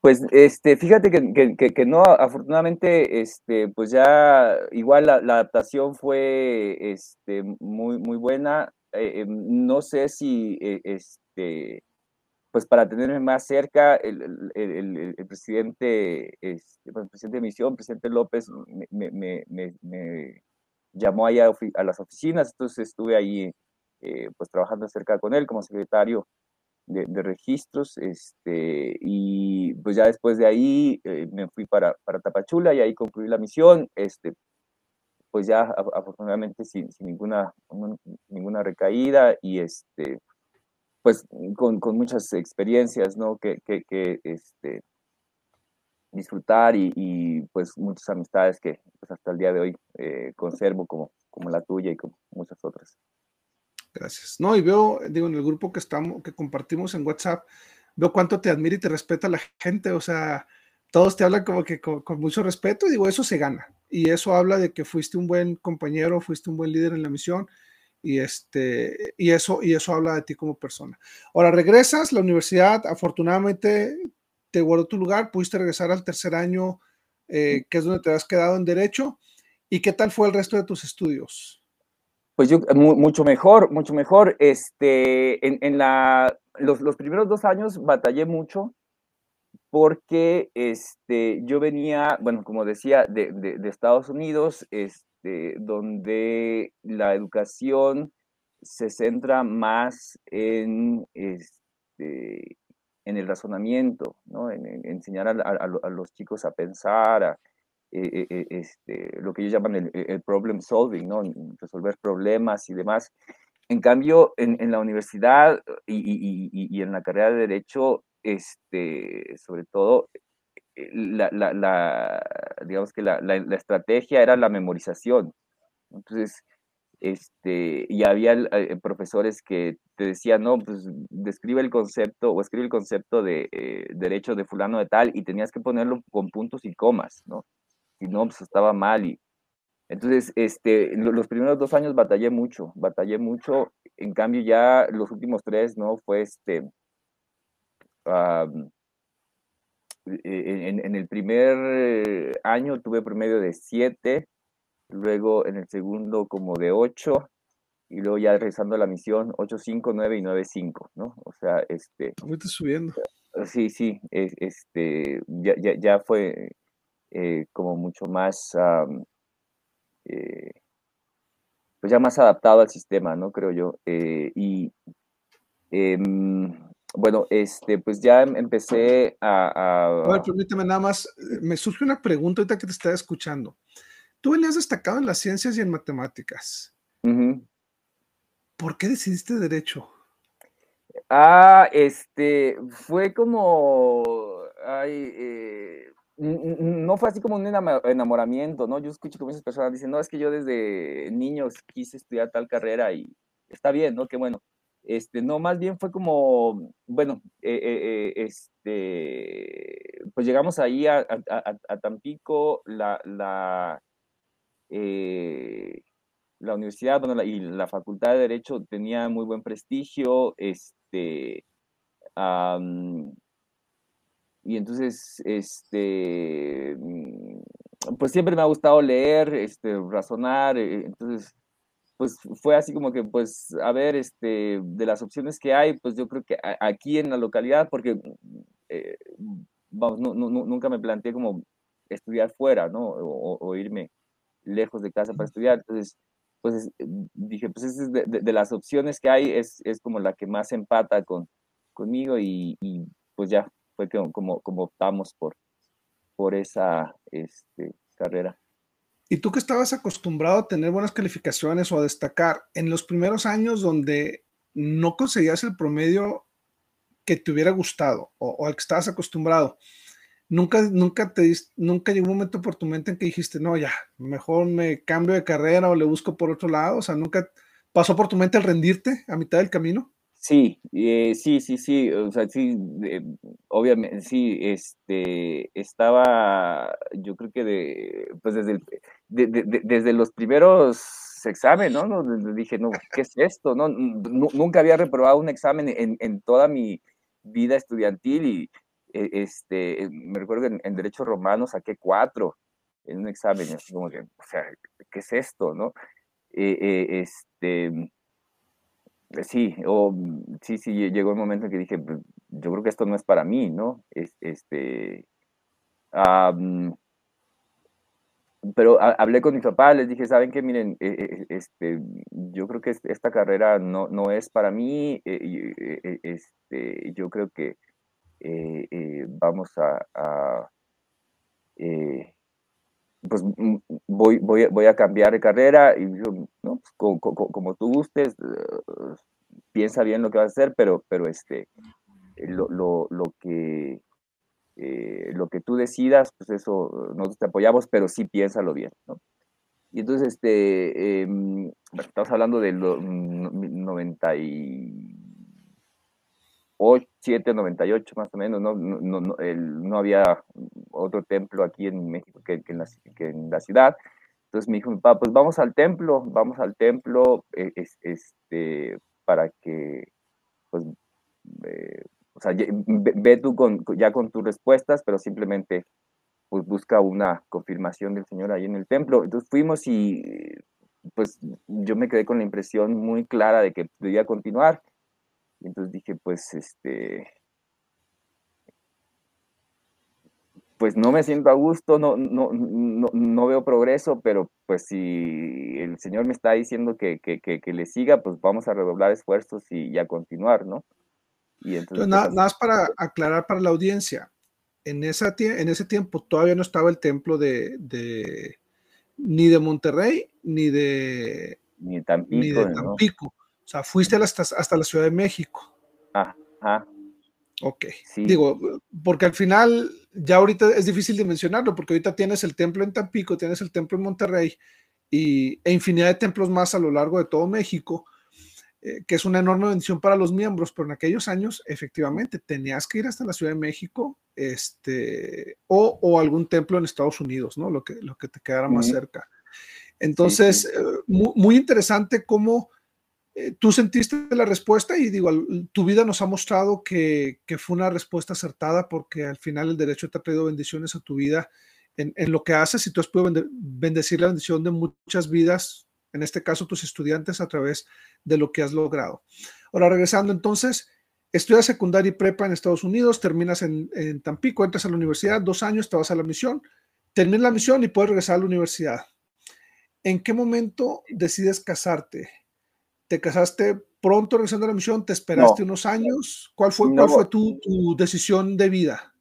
Pues este, fíjate que, no, afortunadamente, este, pues ya igual la, adaptación fue este, muy, muy buena. Eh, em, no sé si eh, este, pues para tenerme más cerca, el, presidente, este, presidente de misión, presidente López, me llamó ahí a, las oficinas, entonces estuve ahí eh, pues trabajando cerca con él como secretario de, registros, este, y pues ya después de ahí eh, me fui para, para Tapachula y ahí concluí la misión, este, pues ya afortunadamente sin, ninguna, ninguna recaída y este, pues con, con muchas experiencias, ¿no? Que, que, que este, disfrutar y, pues muchas amistades que pues, hasta el día de hoy eh, conservo como, como la tuya y como muchas otras. Gracias. No, y veo, digo, en el grupo que estamos, que compartimos en WhatsApp, veo cuánto te admira y te respeta la gente, o sea, todos te hablan como que con, mucho respeto y digo, eso se gana. Y eso habla de que fuiste un buen compañero, fuiste un buen líder en la misión y este y eso y eso habla de ti como persona. Ahora regresas, la universidad afortunadamente te guardó tu lugar, pudiste regresar al tercer año, eh, que es donde te has quedado en derecho. ¿Y qué tal fue el resto de tus estudios? Pues yo, mucho mejor, mucho mejor. Este, en, la, los, primeros dos años batallé mucho porque este, yo venía, bueno, como decía, de, de, Estados Unidos, este, donde la educación se centra más en este, en el razonamiento, ¿no? en, enseñar a, los chicos a pensar, a, eh, eh, eh, este, lo que ellos llaman el, problem solving, ¿no? resolver problemas y demás. En cambio, en, la universidad y, en la carrera de Derecho, este, sobre todo, la, digamos que la, estrategia era la memorización. Entonces, este, y había eh, profesores que te decían, no, pues describe el concepto o escribe el concepto de eh, derecho de fulano de tal y tenías que ponerlo con puntos y comas, ¿no? Si no, pues estaba mal y... Entonces, este, los primeros dos años batallé mucho, batallé mucho, en cambio ya los últimos tres, ¿no? Fue este... E, en, en, el primer año tuve promedio de siete, luego en el segundo como de 8, y luego ya regresando a la misión 8, 5, 9 y 9, 5, ¿no? O sea, este... Ahorita subiendo. Sí, sí, este, ya, ya, ya fue eh, como mucho más, eh, pues ya más adaptado al sistema, ¿no? Creo yo. Eh, y em, bueno, este, pues ya em, empecé a... a... Ver, permíteme nada más, me surge una pregunta ahorita que te estaba escuchando. Tú venías destacado en las ciencias y en matemáticas. ¿Por qué decidiste derecho? Ah, este, fue como, ay, eh, no fue así como un enamoramiento, ¿no? Yo escucho que muchas personas dicen, no, es que yo desde niños quise estudiar tal carrera y está bien, ¿no? Qué bueno. Este, no, más bien fue como, bueno, eh, eh, este, pues llegamos ahí a, Tampico, la, la, eh, la universidad y la facultad de Derecho tenía muy buen prestigio, este, y entonces, este, mm, pues siempre me ha gustado leer, este, razonar, eh, entonces, pues fue así como que, pues, a ver, este, de las opciones que hay, pues yo creo que aquí en la localidad, porque, eh, vamos, nunca me planteé como estudiar fuera, ¿no? o irme lejos de casa para estudiar. Entonces, pues dije, pues es de, las opciones que hay, es, es como la que más empata con, conmigo y, pues ya fue como, como optamos por, por esa este, carrera. Y tú que estabas acostumbrado a tener buenas calificaciones o a destacar, en los primeros años donde no conseguías el promedio que te hubiera gustado o, al que estabas acostumbrado, nunca, nunca, te, nunca llegó un momento por tu mente en que dijiste, no, ya, mejor me cambio de carrera o le busco por otro lado, o sea, nunca pasó por tu mente el rendirte a mitad del camino. Sí, eh, sí, sí, sí, o sea, sí, obviamente, sí, este, estaba, yo creo que de, pues desde, desde los primeros exámenes, ¿no? Dije, no, ¿qué es esto? No, nunca había reprobado un examen en, en toda mi vida estudiantil y, este, me recuerdo que en, Derecho Romano saqué cuatro en un examen, así como que, o sea, ¿qué es esto, no? Eh, eh, este eh, sí, o sí, sí, llegó el momento en que dije, pues, yo creo que esto no es para mí, ¿no? este, pero hablé con mi papá, les dije, ¿saben qué? Miren, e, e, este, yo creo que esta carrera no, no es para mí, este, yo creo que vamos a, pues mm, voy, voy, voy a cambiar de carrera y ¿no? Pues, como, tú gustes, eh, piensa bien lo que vas a hacer, pero, pero este, lo, lo, lo que, eh, lo que tú decidas, pues eso nosotros te apoyamos, pero sí piénsalo bien, ¿no? Y entonces, este, em, estamos hablando del 90 y 7, 98 más o menos, no, no, no, no, había otro templo aquí en México que, que, en la, que, en la, ciudad. Entonces me dijo mi papá, pues vamos al templo, vamos al templo eh, este, para que, pues, o sea, ve, tú con, ya con tus respuestas, pero simplemente pues busca una confirmación del Señor ahí en el templo. Entonces fuimos y pues yo me quedé con la impresión muy clara de que debía continuar y entonces dije, pues, este, pues no me siento a gusto, no, no, no, veo progreso, pero pues si el Señor me está diciendo que, le siga, pues vamos a redoblar esfuerzos y, a continuar, ¿no? Y entonces, nada, más para aclarar para la audiencia, en, esa, en ese tiempo todavía no estaba el templo de, ni de Monterrey ni de, ni Tampico. Ni de Tampico. O sea, fuiste hasta, hasta la Ciudad de México. Ajá. Ok. Digo, porque al final ya ahorita es difícil de mencionarlo, porque ahorita tienes el templo en Tampico, tienes el templo en Monterrey y, e infinidad de templos más a lo largo de todo México, eh, que es una enorme bendición para los miembros, pero en aquellos años efectivamente tenías que ir hasta la Ciudad de México este, o, algún templo en Estados Unidos, ¿no? Lo que, lo que te quedara más cerca. Entonces, eh, muy, interesante cómo eh, tú sentiste la respuesta y digo, tu vida nos ha mostrado que, fue una respuesta acertada porque al final el derecho te ha traído bendiciones a tu vida en, lo que haces y tú has podido bendecir la bendición de muchas vidas, en este caso tus estudiantes, a través de lo que has logrado. Ahora, regresando entonces, estudias secundaria y prepa en Estados Unidos, terminas en, en Tampico, entras a la universidad, dos años, te vas a la misión, terminas la misión y puedes regresar a la universidad. ¿En qué momento decides casarte? ¿Te casaste pronto regresando a la misión? ¿Te esperaste unos años? ¿Cuál fue, cuál fue tu, decisión de vida?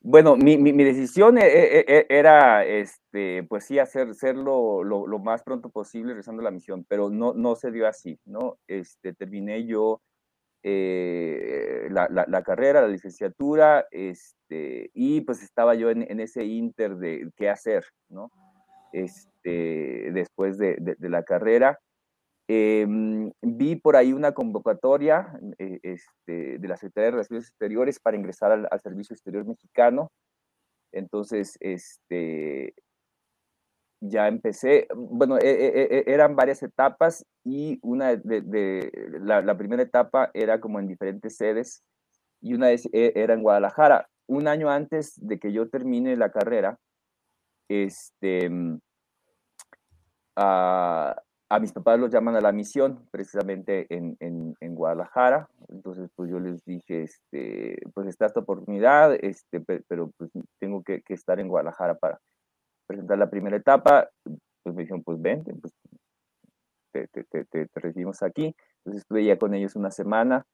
Bueno, mi, decisión e, e, e, era, este, pues sí, hacer, hacerlo lo, más pronto posible regresando a la misión, pero no, no se dio así, ¿no? Este, terminé yo eh, la, carrera, la licenciatura, este, y pues estaba yo en, ese inter de qué hacer, ¿no? Este, después de la carrera. Em, vi por ahí una convocatoria eh, este, de la Secretaría de Relaciones Exteriores para ingresar al, Servicio Exterior Mexicano. Entonces, este, ya empecé, bueno, e, e, e, eran varias etapas y una de, la, primera etapa era como en diferentes sedes y una vez era en Guadalajara. Un año antes de que yo termine la carrera, este, uh, a mis papás los llaman a la misión, precisamente en, en, Guadalajara. Entonces, pues yo les dije, este, pues está esta oportunidad, este, pero, pues tengo que, estar en Guadalajara para presentar la primera etapa. Pues me dijeron, pues vente, pues te, recibimos aquí. Entonces estuve ya con ellos una semana,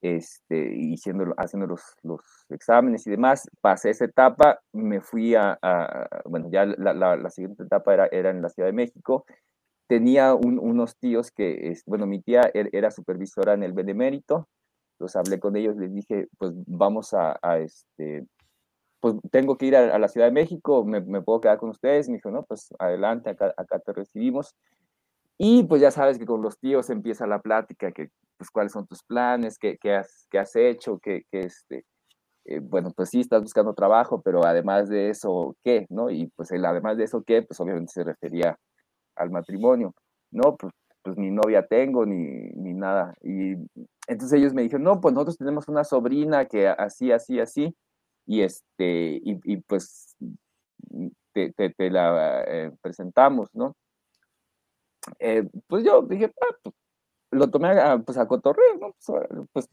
este, haciendo, haciendo los, los exámenes y demás. Pasé esa etapa, me fui a, bueno, ya la, la, siguiente etapa era, era en la Ciudad de México. Tenía unos tíos que, bueno, mi tía er, era supervisora en el Benemérito, entonces hablé con ellos, les dije, pues vamos a, a este, pues tengo que ir a, la Ciudad de México, me, me, puedo quedar con ustedes. Me dijo, no, pues adelante, acá, acá te recibimos. Y pues ya sabes que con los tíos empieza la plática, que pues cuáles son tus planes, qué, qué, has, qué has hecho, qué, qué este, eh, bueno, pues sí, estás buscando trabajo, pero además de eso, ¿qué? ¿No? Y pues el además de eso, ¿qué? Pues obviamente se refería al matrimonio. No, pues, pues ni novia tengo, ni, ni nada. Y entonces ellos me dijeron, no, pues nosotros tenemos una sobrina que así, así, así y este y, pues te, la eh, presentamos, ¿no? Eh, pues yo dije, ah, pues, lo tomé a, pues a cotorreo, ¿no? Pues, pues,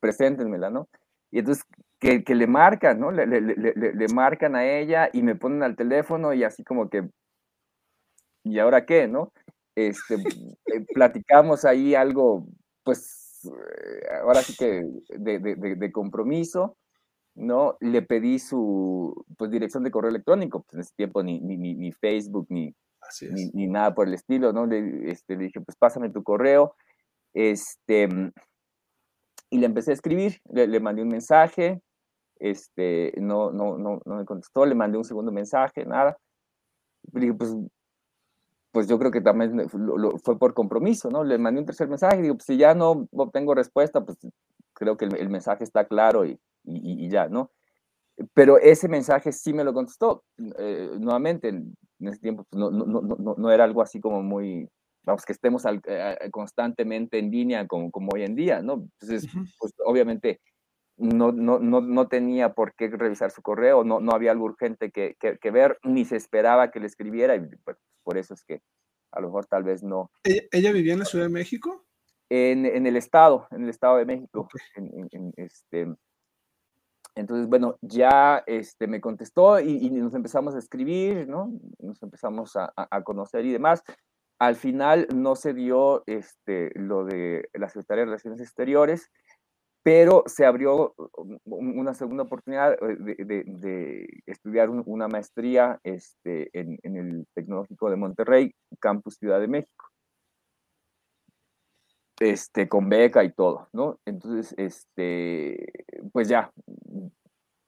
preséntenmela, ¿no? Y entonces que, que le marcan, ¿no? Le, le, le, le, marcan a ella y me ponen al teléfono y así como que, ¿y ahora qué, no? Este, eh, platicamos ahí algo, pues, ahora sí que de, de, de compromiso ¿no? Le pedí su pues, dirección de correo electrónico, pues en ese tiempo ni, ni, ni Facebook, ni, ni, nada por el estilo, ¿no? Le, este, le dije, pues pásame tu correo, este, y le empecé a escribir, le, mandé un mensaje, este, no, no, no, no me contestó, le mandé un segundo mensaje, nada. Le dije, pues, pues yo creo que también fue por compromiso, ¿no? Le mandé un tercer mensaje, digo, pues si ya no obtengo respuesta, pues creo que el, el mensaje está claro y, y, ya, ¿no? Pero ese mensaje sí me lo contestó. Eh, nuevamente, en ese tiempo pues, no, no, no, no, era algo así como muy, vamos, que estemos eh, constantemente en línea como, como hoy en día, ¿no? Entonces, pues obviamente no, no, no, no tenía por qué revisar su correo, no, no había algo urgente que, que, ver, ni se esperaba que le escribiera, y pues, por eso es que a lo mejor tal vez no. ¿Ella, vivía en la Ciudad de México? En, en el estado, en el estado de México. en, este, entonces, bueno, ya este, me contestó y, nos empezamos a escribir, ¿no? Nos empezamos a, conocer y demás. Al final no se dio este, lo de la Secretaría de Relaciones Exteriores, pero se abrió una segunda oportunidad eh, de, estudiar una maestría este, en, el Tecnológico de Monterrey, Campus Ciudad de México este, con beca y todo, ¿no? Entonces, este, pues ya,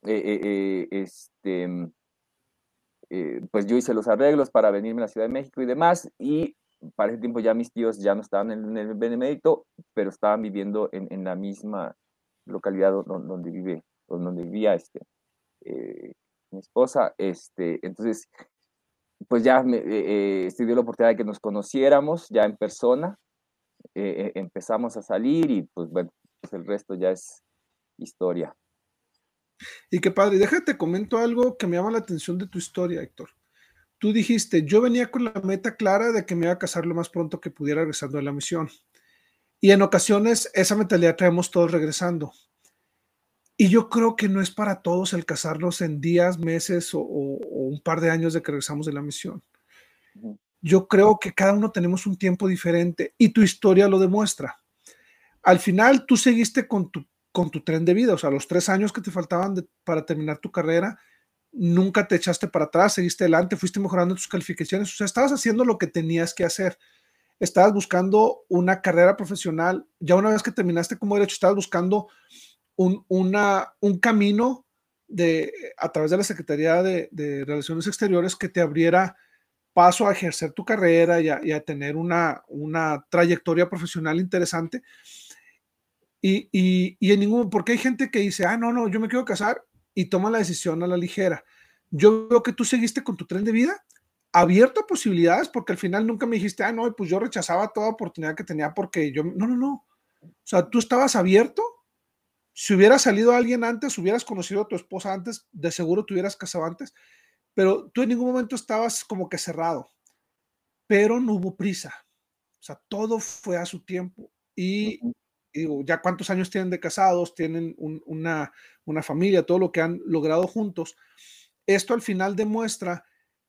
eh, eh, eh, este, mm, pues yo hice los arreglos para venirme a la Ciudad de México y demás, y para ese tiempo ya mis tíos ya no estaban en, el Benemérito, pero estaban viviendo en, en la misma localidad donde, vive, donde vivía este, mi esposa, este, entonces, pues ya me, se dio la oportunidad de que nos conociéramos ya en persona, eh, eh, empezamos a salir y pues bueno, pues el resto ya es historia. Y qué padre, déjate comento algo que me llama la atención de tu historia, Héctor. Tú dijiste, yo venía con la meta clara de que me iba a casar lo más pronto que pudiera regresando a la misión. Y en ocasiones esa mentalidad traemos todos regresando. Y yo creo que no es para todos el casarnos en días, meses o, un par de años de que regresamos de la misión yo creo que cada uno tenemos un tiempo diferente y tu historia lo demuestra. Al final tú seguiste con tu, con tu tren de vida, o sea, los tres años que te faltaban para terminar tu carrera, nunca te echaste para atrás, seguiste adelante, fuiste mejorando tus calificaciones, o sea, estabas haciendo lo que tenías que hacer. Estabas buscando una carrera profesional, ya una vez que terminaste como derecho, estabas buscando un, una, un camino de, a través de la Secretaría de, Relaciones Exteriores que te abriera paso a ejercer tu carrera y a, tener una, una, trayectoria profesional interesante. Y, y, en ningún, porque hay gente que dice, ah, no, no, yo me quiero casar y toma la decisión a la ligera. Yo veo que tú seguiste con tu tren de vida abierto a posibilidades, porque al final nunca me dijiste, ah, no, pues yo rechazaba toda oportunidad que tenía porque yo, no, no, no. O sea, tú estabas abierto. Si hubiera salido alguien antes, hubieras conocido a tu esposa antes, de seguro te hubieras casado antes pero tú en ningún momento estabas como que cerrado, pero no hubo prisa. O sea, todo fue a su tiempo. Y, digo, ya cuántos años tienen de casados, tienen una, una familia, todo lo que han logrado juntos. Esto al final demuestra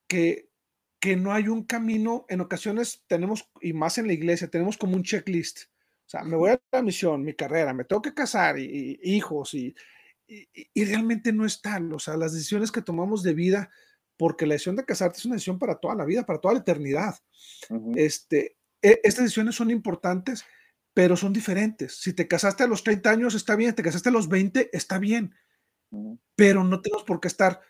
que que no hay un camino, en ocasiones tenemos, y más en la iglesia, tenemos como un checklist. O sea, me voy a la misión, mi carrera, me tengo que casar, y, hijos, y, y, realmente no es tal. O sea, las decisiones que tomamos de vida, porque la decisión de casarte es una decisión para toda la vida, para toda la eternidad. este, e, estas decisiones son importantes, pero son diferentes. Si te casaste a los 30 años, está bien, te casaste a los 20, está bien, pero no tenemos por qué estar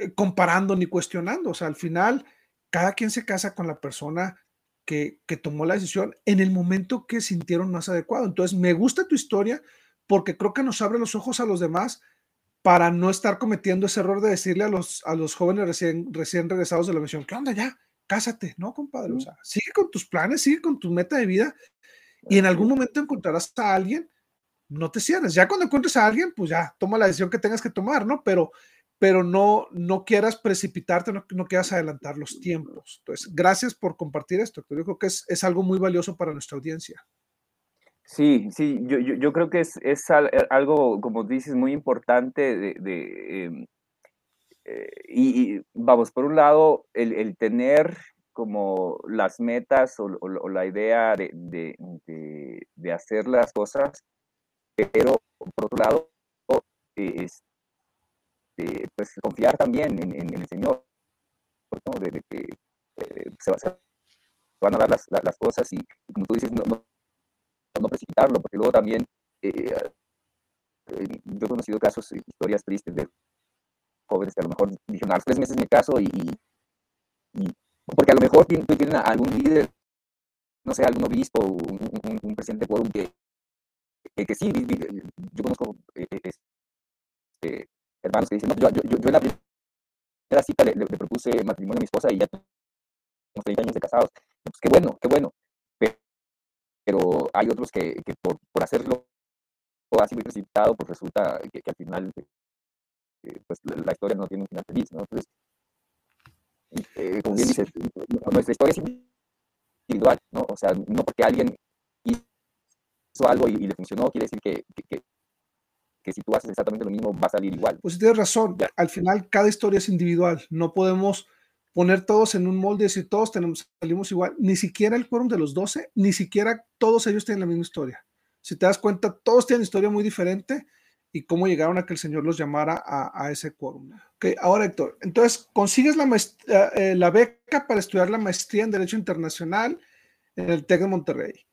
eh, comparando ni cuestionando. O sea, al final, cada quien se casa con la persona que, que, tomó la decisión en el momento que sintieron más adecuado. Entonces, me gusta tu historia porque creo que nos abre los ojos a los demás para no estar cometiendo ese error de decirle a los, a los jóvenes recién, recién regresados de la misión, ¿qué onda ya? Cásate, ¿no, compadre? O sea, sigue con tus planes, sigue con tu meta de vida y en algún momento encontrarás a alguien, no te cierres. Ya cuando encuentres a alguien, pues ya, toma la decisión que tengas que tomar, ¿no? Pero, pero no, no quieras precipitarte, no, no quieras adelantar los tiempos. Entonces, gracias por compartir esto. Yo creo que es, es algo muy valioso para nuestra audiencia. Sí, sí, yo, yo, creo que es, es, eh, algo, como dices, muy importante de, em, eh, y, vamos, por un lado, el, el tener como las metas o, la idea de, de, de, hacer las cosas, pero por otro lado, es, pues confiar también en, el Señor, de, que eh, se, van a dar las, cosas y, como tú dices, no, no, precipitarlo, porque luego también eh, eh, yo he conocido casos, historias tristes de jóvenes que a lo mejor dijeron, a los tres meses me caso y, porque a lo mejor tienen, algún líder, no sé, algún obispo, un, un, presidente por un que, que, sí, yo conozco eh, eh, este, hermanos que dicen, yo, yo, yo, en la primera cita le, propuse matrimonio a mi esposa y ya tenemos 30 años de casados. Pues qué bueno, qué bueno. Pero, hay otros que, que por, por hacerlo así muy precipitado, pues resulta que, que al final eh, pues la historia no tiene un final feliz, ¿no? Entonces, eh, como bien dices, nuestra historia es individual, ¿no? O sea, no porque alguien hizo algo y, le funcionó, quiere decir que, que, que, si tú haces exactamente lo mismo va a salir igual. Pues tienes razón, al final cada historia es individual, no podemos poner todos en un molde y decir todos tenemos, salimos igual, ni siquiera el quórum de los 12, ni siquiera todos ellos tienen la misma historia. Si te das cuenta, todos tienen historia muy diferente y cómo llegaron a que el Señor los llamara a, ese quórum. Okay, ahora, Héctor, entonces consigues la, eh, eh, la beca para estudiar la maestría en Derecho Internacional en el TEC de Monterrey.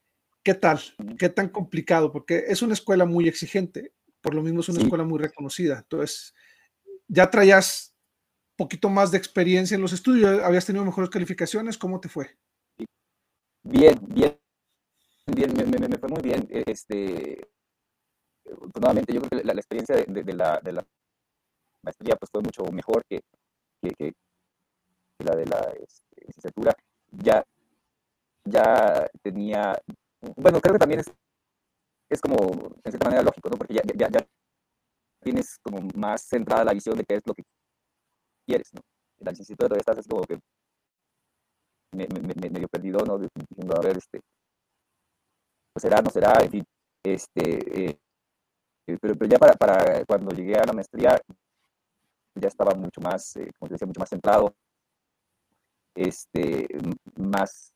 ¿Qué tal? ¿Qué tan complicado? Porque es una escuela muy exigente, por lo mismo es una escuela muy reconocida. Entonces, ya traías poquito más de experiencia en los estudios, habías tenido mejores calificaciones, ¿cómo te fue? Bien, bien, bien, me, me, me fue muy bien. Este, nuevamente yo creo que la, experiencia de, la, de, la, maestría pues fue mucho mejor que, que, la de la este, licenciatura. Ya, ya tenía, bueno, creo que también es, es como, en cierta manera, lógico, ¿no? Porque ya, ya, tienes como más centrada la visión de qué es lo que quieres, ¿no? En la licenciatura todavía estás es como que me, me, medio perdido, ¿no? Diciendo, a ver, este, pues será, no será, en fin, este, eh, eh, pero, pero, ya para, para, cuando llegué a la maestría, ya estaba mucho más, eh, como te decía, mucho más centrado, este, más,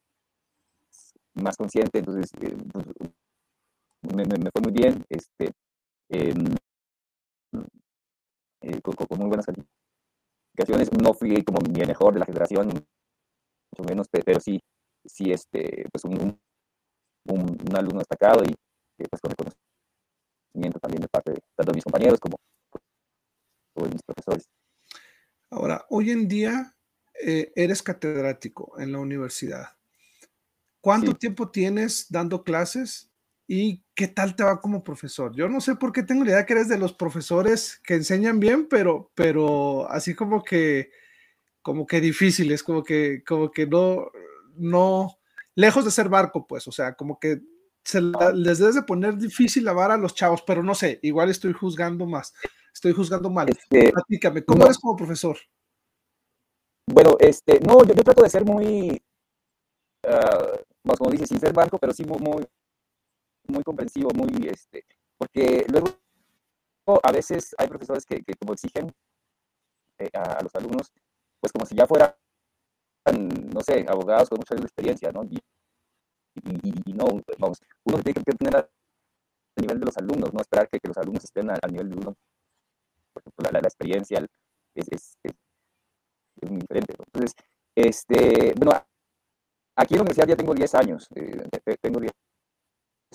más consciente, entonces eh, pues, me, me, fue muy bien, este, em, con, con, muy buenas calificaciones, no fui como mi mejor de la generación, mucho menos, pero sí, sí, este, pues un, un, un alumno destacado y pues con el también de parte de tanto de mis compañeros como, de mis profesores. Ahora, hoy en día eh, eres catedrático en la universidad. ¿Cuánto tiempo tienes dando clases y qué tal te va como profesor? Yo no sé por qué tengo la idea que eres de los profesores que enseñan bien, pero, pero así como que, como que difíciles, como que, como que no, no, lejos de ser barco, pues, o sea, como que se les debes de poner difícil lavar a los chavos, pero no sé, igual estoy juzgando más, estoy juzgando mal. Este, Platícame, ¿cómo eres como profesor? Bueno, este, no, yo, trato de ser muy, uh, como dices, sin ser banco, pero sí muy, muy, comprensivo, muy, este, porque luego a veces hay profesores que, como exigen eh, a, los alumnos, pues como si ya fuera no sé, abogados con mucha experiencia, ¿no? Y, no, vamos, uno tiene que tener a nivel de los alumnos, no esperar que, los alumnos estén al, nivel de uno. Porque pues, la, la, experiencia es, es, es, muy diferente. Entonces, este, bueno, aquí en la universidad ya tengo 10 años, eh, tengo 10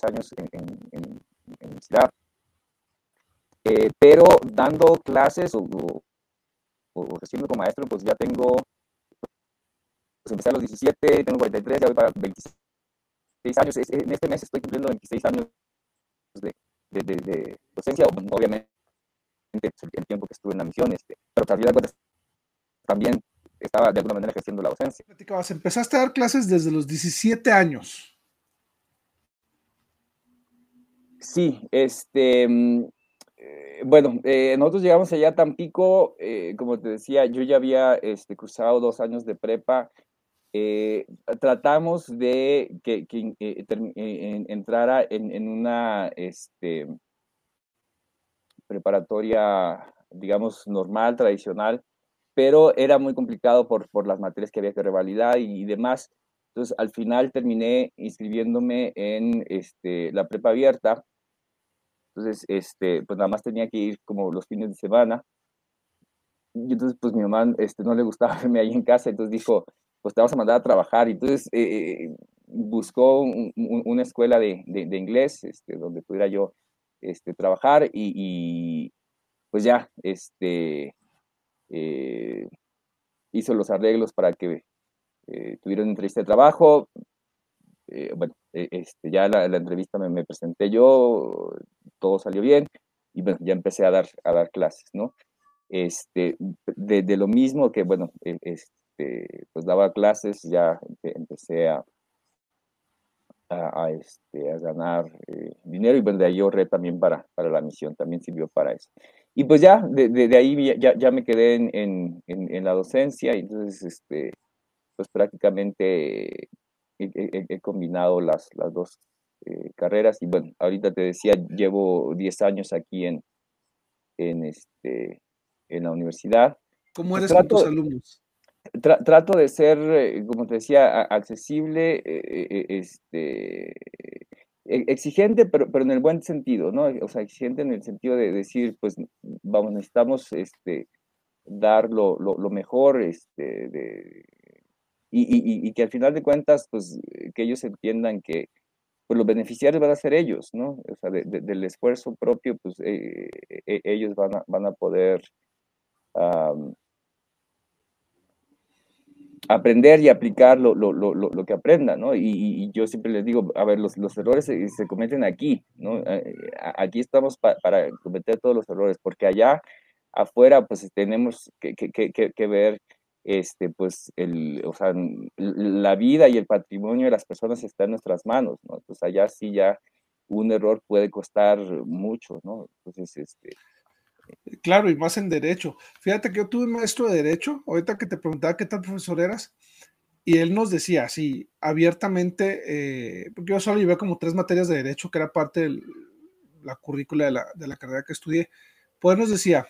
años en, en, en, universidad, eh, pero dando clases o, o, o como maestro, pues ya tengo pues empecé a los 17, tengo 43, ya voy para 26 años. En este mes estoy cumpliendo 26 años de, de, de, docencia, obviamente pues, el tiempo que estuve en la misión, este, pero también, también estaba de alguna manera ejerciendo la docencia. Empezaste a dar clases desde los 17 años. Sí, este, mm, eh, bueno, eh, nosotros llegamos allá a Tampico, eh, como te decía, yo ya había este, cruzado dos años de prepa tratamos de que, entrara en, una este, preparatoria, digamos, normal, tradicional, pero era muy complicado por, por las materias que había que revalidar y, demás. Entonces, al final terminé inscribiéndome en este, la prepa abierta. Entonces, este, pues nada más tenía que ir como los fines de semana. Y entonces, pues mi mamá este, no le gustaba verme ahí en casa, entonces dijo, pues te vamos a mandar a trabajar. Entonces eh, eh, buscó una escuela de, de, inglés este, donde pudiera yo este, trabajar y, pues ya este, eh, hizo los arreglos para que tuviera una entrevista de trabajo. bueno, este, ya la, la entrevista me, me, presenté yo, todo salió bien y bueno, ya empecé a dar, a dar clases, ¿no? Este, de, de lo mismo que, bueno, este, este, pues daba clases, ya empecé a, a, este, a ganar eh, dinero y bueno, de ahí ahorré también para, para la misión, también sirvió para eso. Y pues ya, de, de, ahí ya, ya, me quedé en, en, en, la docencia y entonces, este, pues prácticamente he, combinado las, las dos eh, carreras y bueno, ahorita te decía, llevo 10 años aquí en, en, este, en la universidad. ¿Cómo eres con tus alumnos? trato de ser, eh, como te decía, accesible, eh, eh, este, e, exigente, pero, pero en el buen sentido, ¿no? O sea, exigente en el sentido de decir, pues, vamos, necesitamos este, dar lo, lo, mejor, este, de, y, y, que al final de cuentas, pues, que ellos entiendan que pues, los beneficiarios van a ser ellos, ¿no? O sea, del esfuerzo propio, pues, e, ellos van a, van a poder aprender y aplicar lo, lo, lo, lo que aprendan, ¿no? Y, yo siempre les digo, a ver, los, los errores se, se, cometen aquí, ¿no? Eh, aquí estamos para cometer todos los errores, porque allá afuera, pues tenemos que, que, que, que, ver, este, pues, el, o sea, la vida y el patrimonio de las personas está en nuestras manos, ¿no? Entonces allá sí ya un error puede costar mucho, ¿no? Entonces, este, Claro, y más en derecho. Fíjate que yo tuve un maestro de derecho, ahorita que te preguntaba qué tal profesor eras, y él nos decía así, abiertamente, eh, porque yo solo llevé como tres materias de derecho, que era parte de la currícula de la, de la carrera que estudié, pues nos decía,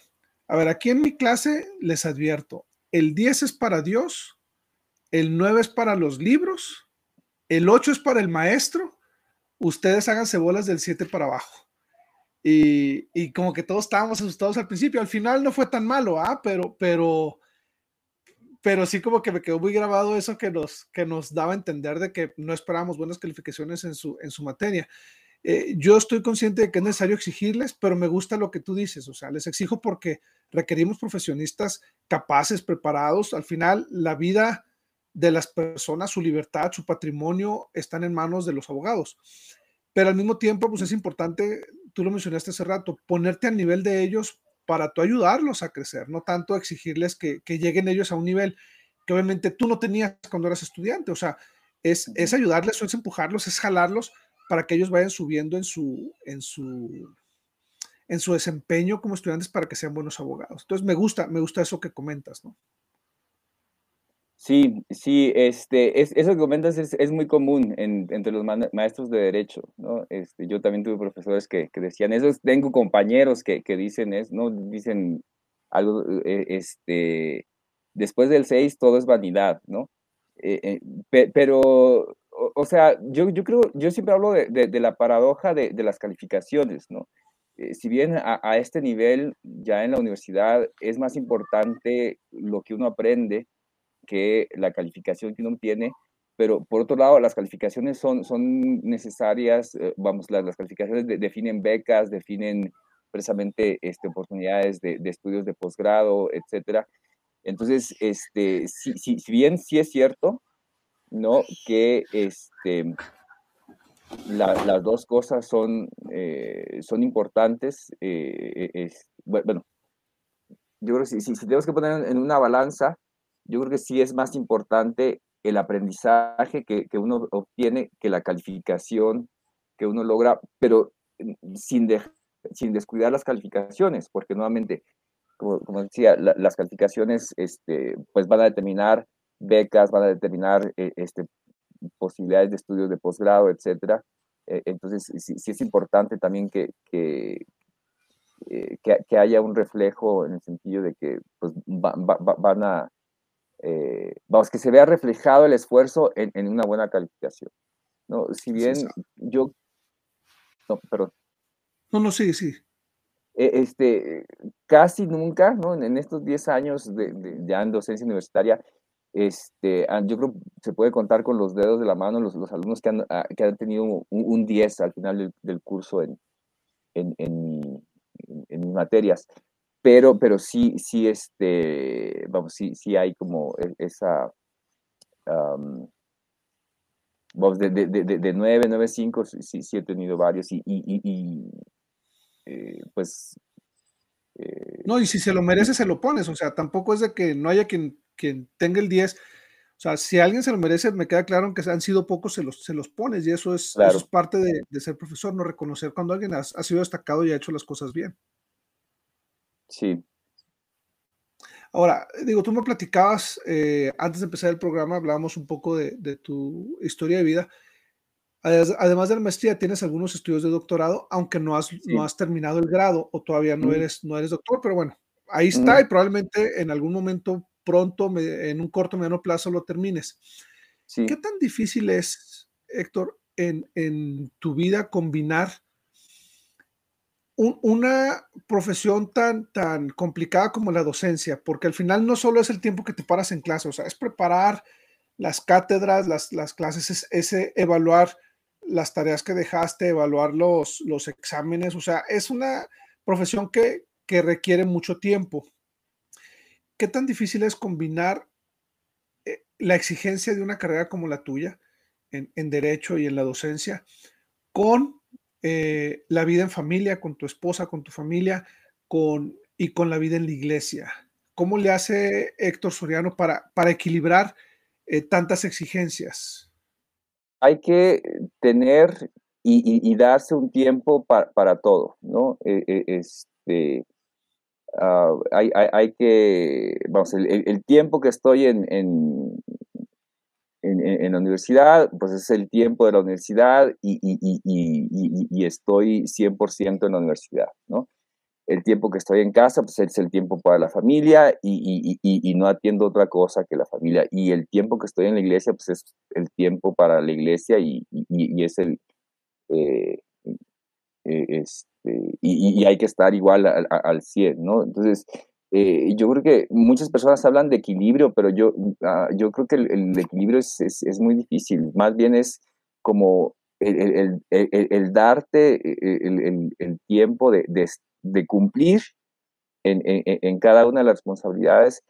a ver, aquí en mi clase les advierto, el 10 es para Dios, el 9 es para los libros, el 8 es para el maestro, ustedes hagan bolas del 7 para abajo. Y, como que todos estábamos asustados al principio. Al final no fue tan malo, ¿ah? Pero, pero, pero sí como que me quedó muy grabado eso que nos, que nos daba a entender de que no esperábamos buenas calificaciones en su, en su materia. Eh, yo estoy consciente de que es necesario exigirles, pero me gusta lo que tú dices, o sea, les exijo porque requerimos profesionistas capaces, preparados. Al final, la vida de las personas, su libertad, su patrimonio están en manos de los abogados. Pero al mismo tiempo, pues es importante tú lo mencionaste hace rato, ponerte al nivel de ellos para tú ayudarlos a crecer, no tanto exigirles que, lleguen ellos a un nivel que obviamente tú no tenías cuando eras estudiante, o sea, es, es ayudarles, es empujarlos, es jalarlos para que ellos vayan subiendo en su, en su, en su desempeño como estudiantes para que sean buenos abogados. Entonces me gusta, me gusta eso que comentas, ¿no? Sí, sí, este, es, eso que comentas es, es muy común en, entre los maestros de derecho, ¿no? Este, yo también tuve profesores que, que decían eso, tengo compañeros que, que dicen es, ¿no? Dicen algo, eh, este, después del 6 todo es vanidad, ¿no? Eh, eh, pero, o, sea, yo, yo creo, yo siempre hablo de, la paradoja de, las calificaciones, ¿no? Eh, si bien a, este nivel, ya en la universidad, es más importante lo que uno aprende que la calificación que uno tiene, pero por otro lado, las calificaciones son, son necesarias, vamos, las, las calificaciones definen becas, definen precisamente este, oportunidades de, de estudios de posgrado, etcétera. Entonces, este, si, si, si, bien sí es cierto, ¿no? Que este, las dos cosas son, eh, son importantes. Eh, es, bueno, yo creo que si, si, tenemos que poner en una balanza, yo creo que sí es más importante el aprendizaje que, que uno obtiene que la calificación que uno logra, pero sin, sin descuidar las calificaciones, porque nuevamente como, decía, las calificaciones este, pues van a determinar becas, van a determinar eh, este, posibilidades de estudios de posgrado, etcétera. Eh, entonces, sí, es importante también que, que, eh, que, haya un reflejo en el sentido de que pues, van a, vamos, que se vea reflejado el esfuerzo en, en una buena calificación. ¿no? Si bien yo, no, perdón. No, no, sí, sí. E, este, casi nunca, ¿no? En, estos 10 años de, ya en docencia universitaria, este, yo creo se puede contar con los dedos de la mano los, los alumnos que han, ah, que han tenido un, 10 al final del, curso en, en, en, mis materias. Pero, pero sí, sí, este, vamos, sí, sí hay como e, esa, vamos, de, de, de, de 9, 9, 5, sí, sí he tenido varios y, y eh, pues... Eh, no, y si se lo merece, se lo pones, o sea, tampoco es de que no haya quien, quien tenga el 10. O sea, si alguien se lo merece, me queda claro que han sido pocos, se los, se los pones y eso es, es parte de, ser profesor, no reconocer cuando alguien ha, sido destacado y ha hecho las cosas bien. Sí. Ahora, digo, tú me platicabas, eh, antes de empezar el programa, hablábamos un poco de, de, tu historia de vida Además de la maestría, tienes algunos estudios de doctorado, aunque no has, no has terminado el grado o todavía no, eres, no eres doctor, pero bueno, ahí está y probablemente en algún momento pronto, en un corto, mediano plazo, lo termines. ¿Qué tan difícil es, Héctor, en, en tu vida combinar una profesión tan, tan complicada como la docencia? Porque al final no solo es el tiempo que te paras en clase, o sea, es preparar las cátedras, las, las clases, es, ese evaluar las tareas que dejaste, evaluar los, los exámenes, o sea, es una profesión que, requiere mucho tiempo. ¿Qué tan difícil es combinar eh, la exigencia de una carrera como la tuya en, derecho y en la docencia con eh, la vida en familia, con tu esposa, con tu familia con, y con la vida en la iglesia? ¿Cómo le hace Héctor Soriano para, para equilibrar eh, tantas exigencias? hay que tener y, darse un tiempo para todo, ¿no? Este, ah, hay, que, vamos, el, tiempo que estoy en, en, la universidad, pues es el tiempo de la universidad y, y estoy 100% en la universidad, ¿no? el tiempo que estoy en casa, pues es el tiempo para la familia y, no atiendo otra cosa que la familia. Y el tiempo que estoy en la iglesia, pues es el tiempo para la iglesia y, es el... Eh, eh, este, y, hay que estar igual al, 100, ¿no? Entonces, eh, yo creo que muchas personas hablan de equilibrio, pero yo, ah, yo creo que el, equilibrio es, es, muy difícil. Más bien es como el, el darte el, tiempo de, de, de cumplir en, en, cada una de las responsabilidades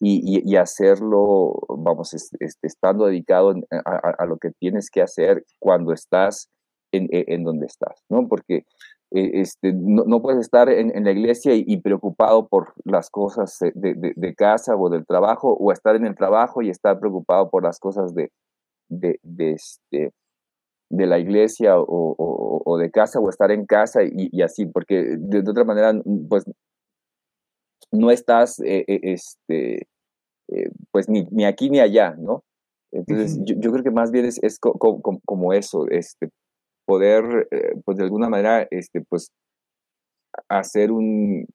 y, y, hacerlo, vamos, estando dedicado a, lo que tienes que hacer cuando estás en, en donde estás, ¿no? Porque eh, este, no, puedes estar en, la iglesia y, preocupado por las cosas de, de, casa o del trabajo, o estar en el trabajo y estar preocupado por las cosas de, de, este, de la iglesia o, de casa o estar en casa y, así, porque de, otra manera, pues no estás, eh, eh, este, eh, pues ni, ni, aquí ni allá, ¿no? Entonces, yo, creo que más bien es, como eso, este, poder, pues de alguna manera, este, pues hacer un,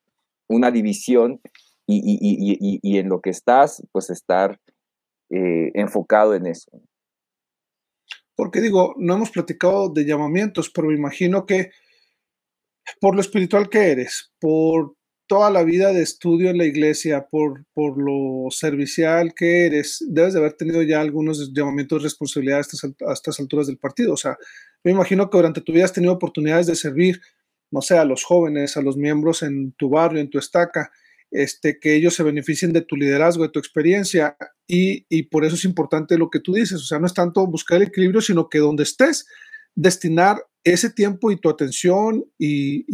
una división y, y, y, en lo que estás, pues estar eh, enfocado en eso. Porque digo, no hemos platicado de llamamientos, pero me imagino que por lo espiritual que eres, por toda la vida de estudio en la iglesia, por, por lo servicial que eres, debes de haber tenido ya algunos llamamientos de responsabilidad a estas, alturas del partido. O sea, me imagino que durante tu vida has tenido oportunidades de servir, no sé, a los jóvenes, a los miembros en tu barrio, en tu estaca, este, que ellos se beneficien de tu liderazgo, de tu experiencia, y, y por eso es importante lo que tú dices. O sea, no es tanto buscar el equilibrio, sino que donde estés, destinar ese tiempo y tu atención y,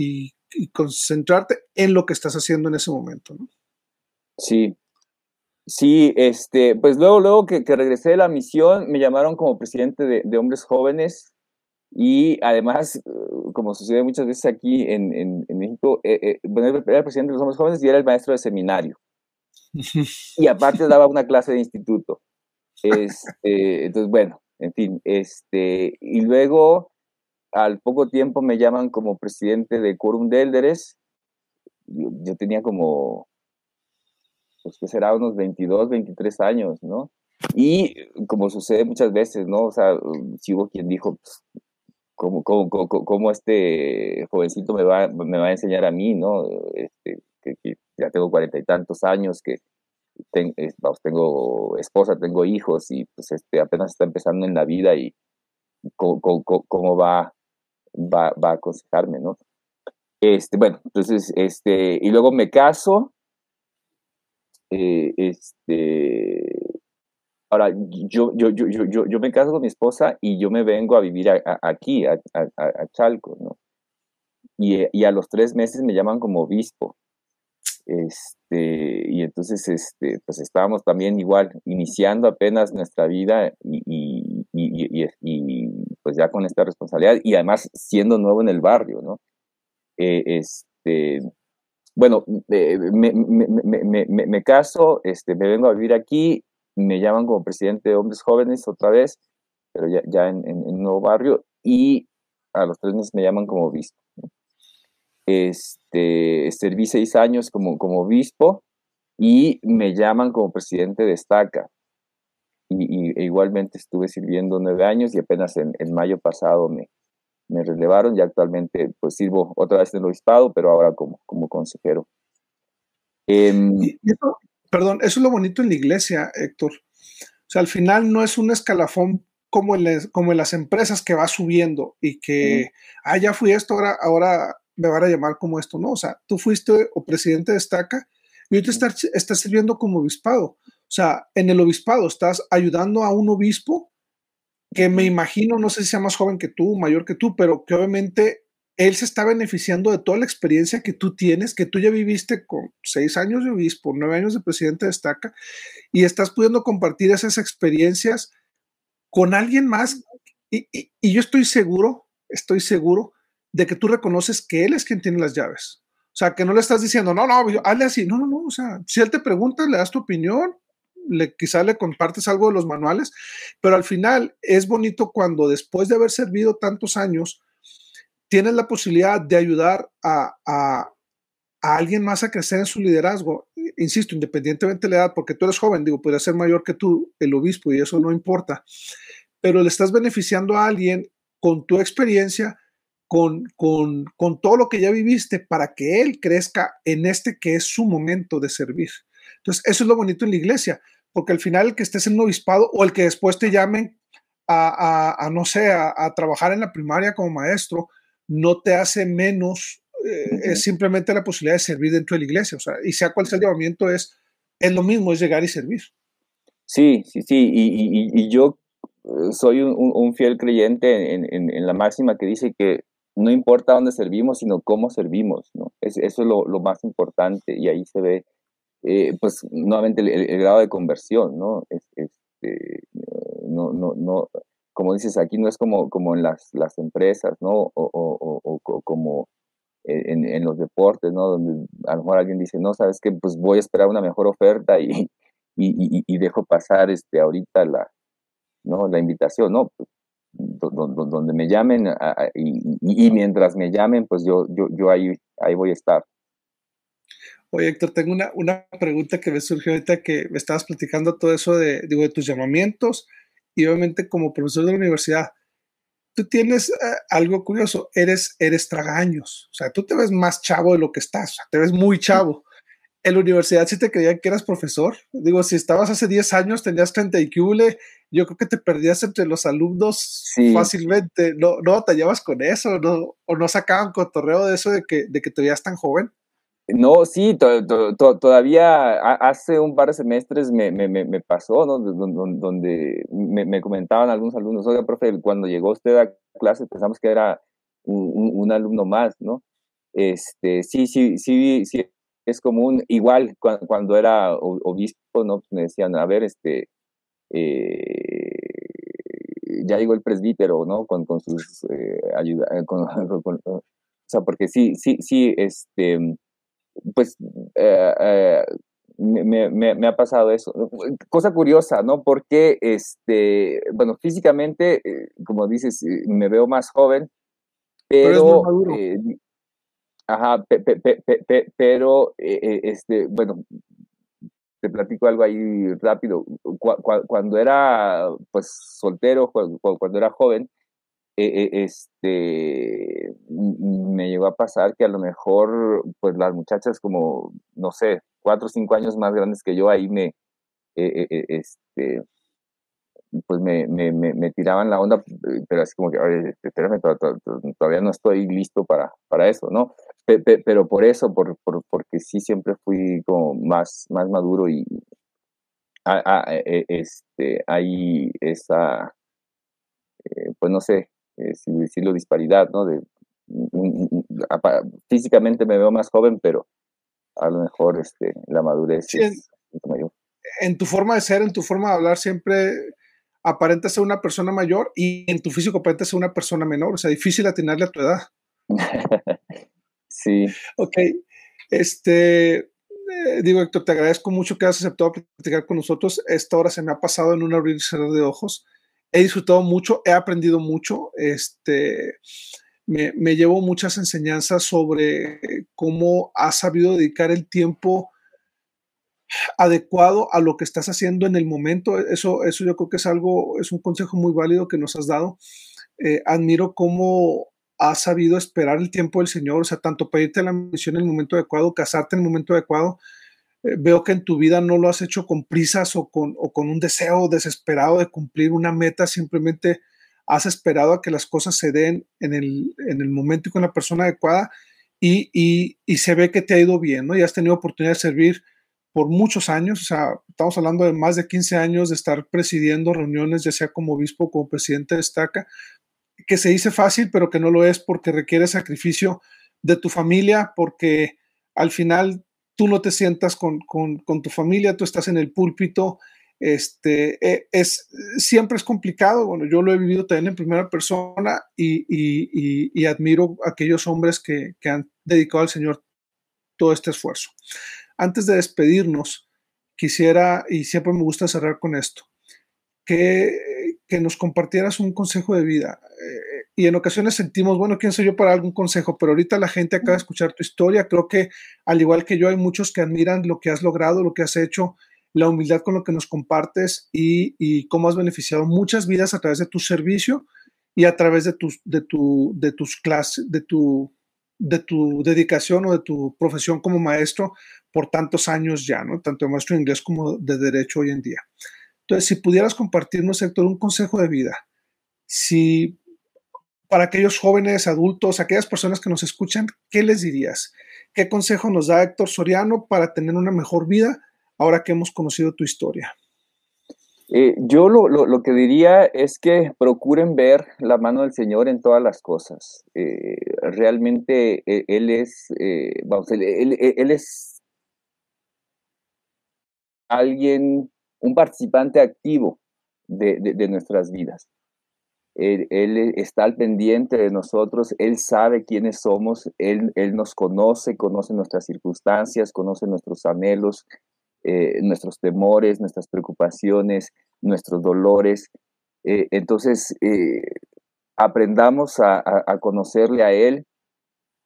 y concentrarte en lo que estás haciendo en ese momento, ¿no? Sí. Sí, este, pues luego, luego que, regresé de la misión, me llamaron como presidente de, hombres jóvenes y además, como sucede muchas veces aquí en, México, eh, eh, bueno, era el presidente de los hombres jóvenes y era el maestro de seminario. y aparte daba una clase de instituto. Este, entonces, bueno, en fin, este, y luego al poco tiempo me llaman como presidente de Quorum de Elderes. Yo, tenía como, pues que será unos 22, 23 años, ¿no? Y como sucede muchas veces, ¿no? O sea, si hubo quien dijo, pues, ¿cómo, este jovencito me va, me va a enseñar a mí, ¿no? Este, que, ya tengo cuarenta y tantos años, que tengo esposa, tengo hijos y pues este, apenas está empezando en la vida y cómo, cómo va va, va a aconsejarme, ¿no? Este, bueno, entonces, este, y luego me caso, eh, este, ahora, yo, yo, yo, yo, yo me caso con mi esposa y yo me vengo a vivir aquí, a, a, Chalco, ¿no? Y, y, a los tres meses me llaman como obispo. Este, y entonces, este, pues estábamos también igual, iniciando apenas nuestra vida y, y, y, pues ya con esta responsabilidad y además siendo nuevo en el barrio, ¿no? Eh, este, bueno, eh, me, me, me, me, caso, este, me vengo a vivir aquí, me llaman como presidente de hombres jóvenes otra vez, pero ya, ya en, en, un nuevo barrio y a los tres meses me llaman como obispo. Este, serví seis años como, como obispo y me llaman como presidente de estaca y, e igualmente estuve sirviendo nueve años y apenas en, mayo pasado me, me relevaron y actualmente pues sirvo otra vez en el obispado, pero ahora como, como consejero. Em, perdón, eso es lo bonito en la iglesia, Héctor. O sea, al final no es un escalafón como en, como en las empresas que va subiendo y que, ah, ya fui esto, ahora, ahora me van a llamar como esto. No, o sea, tú fuiste o presidente de estaca y hoy te estás, estás sirviendo como obispado. O sea, en el obispado estás ayudando a un obispo que me imagino, no sé si sea más joven que tú, mayor que tú, pero que obviamente él se está beneficiando de toda la experiencia que tú tienes, que tú ya viviste con seis años de obispo, nueve años de presidente de estaca, y estás pudiendo compartir esas experiencias con alguien más. Y, yo estoy seguro, estoy seguro de que tú reconoces que él es quien tiene las llaves. O sea, que no le estás diciendo, no, no, hazle así. No, no, no. O sea, si él te pregunta, le das tu opinión, le, quizá le compartes algo de los manuales, pero al final es bonito cuando después de haber servido tantos años, tienes la posibilidad de ayudar a, a, alguien más a crecer en su liderazgo. Insisto, independientemente de la edad, porque tú eres joven, digo, podría ser mayor que tú, el obispo, y eso no importa, pero le estás beneficiando a alguien con tu experiencia, con, con, con, todo lo que ya viviste para que él crezca en este que es su momento de servir. Entonces, eso es lo bonito en la iglesia, porque al final el que estés en un obispado o el que después te llamen a, no sé, a, trabajar en la primaria como maestro, no te hace menos, eh, es simplemente la posibilidad de servir dentro de la iglesia, o sea, y sea cual sea el llamamiento, es, es lo mismo, es llegar y servir. Sí, sí, sí, y, yo eh, soy un, fiel creyente en, la máxima que dice que no importa dónde servimos, sino cómo servimos, ¿no? eso es lo, lo, más importante y ahí se ve eh, pues nuevamente el, grado de conversión, ¿no? este, no, no, no, como dices, aquí no es como, como en las, las empresas, ¿no? O, o, o, como en, en, los deportes, ¿no? Donde a lo mejor alguien dice, no, sabes que pues voy a esperar una mejor oferta y, y, y, dejo pasar este, ahorita la, ¿no? la invitación, ¿no? Pues, donde me llamen y, y, mientras me llamen, pues yo, yo, yo ahí, ahí voy a estar. Oye, Héctor, tengo una, una pregunta que me surgió ahorita que me estabas platicando todo eso de, digo, de tus llamamientos y obviamente como profesor de la universidad. Tú tienes eh, algo curioso, eres, eres tragaños, o sea, tú te ves más chavo de lo que estás, te ves muy chavo en la universidad sí te creían que eras profesor. Digo, si estabas hace 10 años, tenías 30 y yo creo que te perdías entre los alumnos fácilmente. ¿No, ¿No batallabas con eso? ¿No, ¿O no sacaban cotorreo de eso de que, de que te veías tan joven? No, sí, todavía hace un par de semestres me, me, pasó, ¿no? Donde me, comentaban algunos alumnos, oiga, profe, cuando llegó usted a clase pensamos que era un, alumno más, ¿no? Este, sí, sí, sí, sí, es común, igual cuando, era obispo, ¿no? Me decían, a ver, este, eh, ya llegó el presbítero, ¿no? Con, sus eh, ayuda, eh, o sea, porque sí, sí, sí, este, pues me, me, ha pasado eso. Cosa curiosa, ¿no? Porque, este, bueno, físicamente, como dices, me veo más joven, pero, Ajá, pero, eh, eh, este, bueno, te platico algo ahí rápido. cuando era, pues, soltero, cuando, era joven, eh, este, me llegó a pasar que a lo mejor, pues, las muchachas como, no sé, cuatro o cinco años más grandes que yo, ahí me, este, pues me, me, tiraban la onda, pero así como que, espérame, todavía no estoy listo para, para eso, ¿no? pero por eso, por, por, porque sí siempre fui como más, más maduro y e, este, hay esa, eh, pues no sé, eh, si decirlo, disparidad, ¿no? De, físicamente me veo más joven, pero a lo mejor este, la madurez es mayor. En tu forma de ser, en tu forma de hablar, siempre aparenta ser una persona mayor y en tu físico aparenta ser una persona menor. O sea, difícil atinarle a tu edad. Sí. Ok. Este, eh, digo, Héctor, te agradezco mucho que hayas aceptado platicar con nosotros. Esta hora se me ha pasado en un abrir y cerrar de ojos. He disfrutado mucho, he aprendido mucho. Este, me, llevo muchas enseñanzas sobre cómo has sabido dedicar el tiempo adecuado a lo que estás haciendo en el momento. Eso, eso yo creo que es algo, es un consejo muy válido que nos has dado. Eh, admiro cómo has sabido esperar el tiempo del Señor, o sea, tanto pedirte la misión en el momento adecuado, casarte en el momento adecuado. Eh, veo que en tu vida no lo has hecho con prisas o con, o con un deseo desesperado de cumplir una meta, simplemente has esperado a que las cosas se den en el, en el momento y con la persona adecuada y, y, se ve que te ha ido bien, ¿no? Y has tenido oportunidad de servir por muchos años, o sea, estamos hablando de más de 15 años de estar presidiendo reuniones, ya sea como obispo o como presidente de estaca, que se dice fácil, pero que no lo es porque requiere sacrificio de tu familia, porque al final tú no te sientas con, tu familia, tú estás en el púlpito, este, e, es, siempre es complicado, bueno, yo lo he vivido también en primera persona y, admiro a aquellos hombres que, que, han dedicado al Señor todo este esfuerzo. Antes de despedirnos, quisiera, y siempre me gusta cerrar con esto, que, que nos compartieras un consejo de vida. Y en ocasiones sentimos, bueno, ¿quién soy yo para algún consejo? Pero ahorita la gente acaba de escuchar tu historia. Creo que al igual que yo, hay muchos que admiran lo que has logrado, lo que has hecho, la humildad con lo que nos compartes y, y cómo has beneficiado muchas vidas a través de tu servicio y a través de tus, de tu, de tus clases, de tu, de tu dedicación o de tu profesión como maestro por tantos años ya, ¿no? Tanto de maestro de inglés como de derecho hoy en día. Entonces, si pudieras compartirnos, Héctor, un consejo de vida, si para aquellos jóvenes, adultos, aquellas personas que nos escuchan, ¿qué les dirías? ¿Qué consejo nos da Héctor Soriano para tener una mejor vida ahora que hemos conocido tu historia? Eh, yo lo, que diría es que procuren ver la mano del Señor en todas las cosas. Eh, realmente eh, Él es, vamos, él, es alguien, un participante activo de nuestras vidas. Él, está al pendiente de nosotros, Él sabe quiénes somos, Él, él nos conoce, conoce nuestras circunstancias, conoce nuestros anhelos, eh, nuestros temores, nuestras preocupaciones, nuestros dolores. Eh, entonces, eh, aprendamos a, conocerle a Él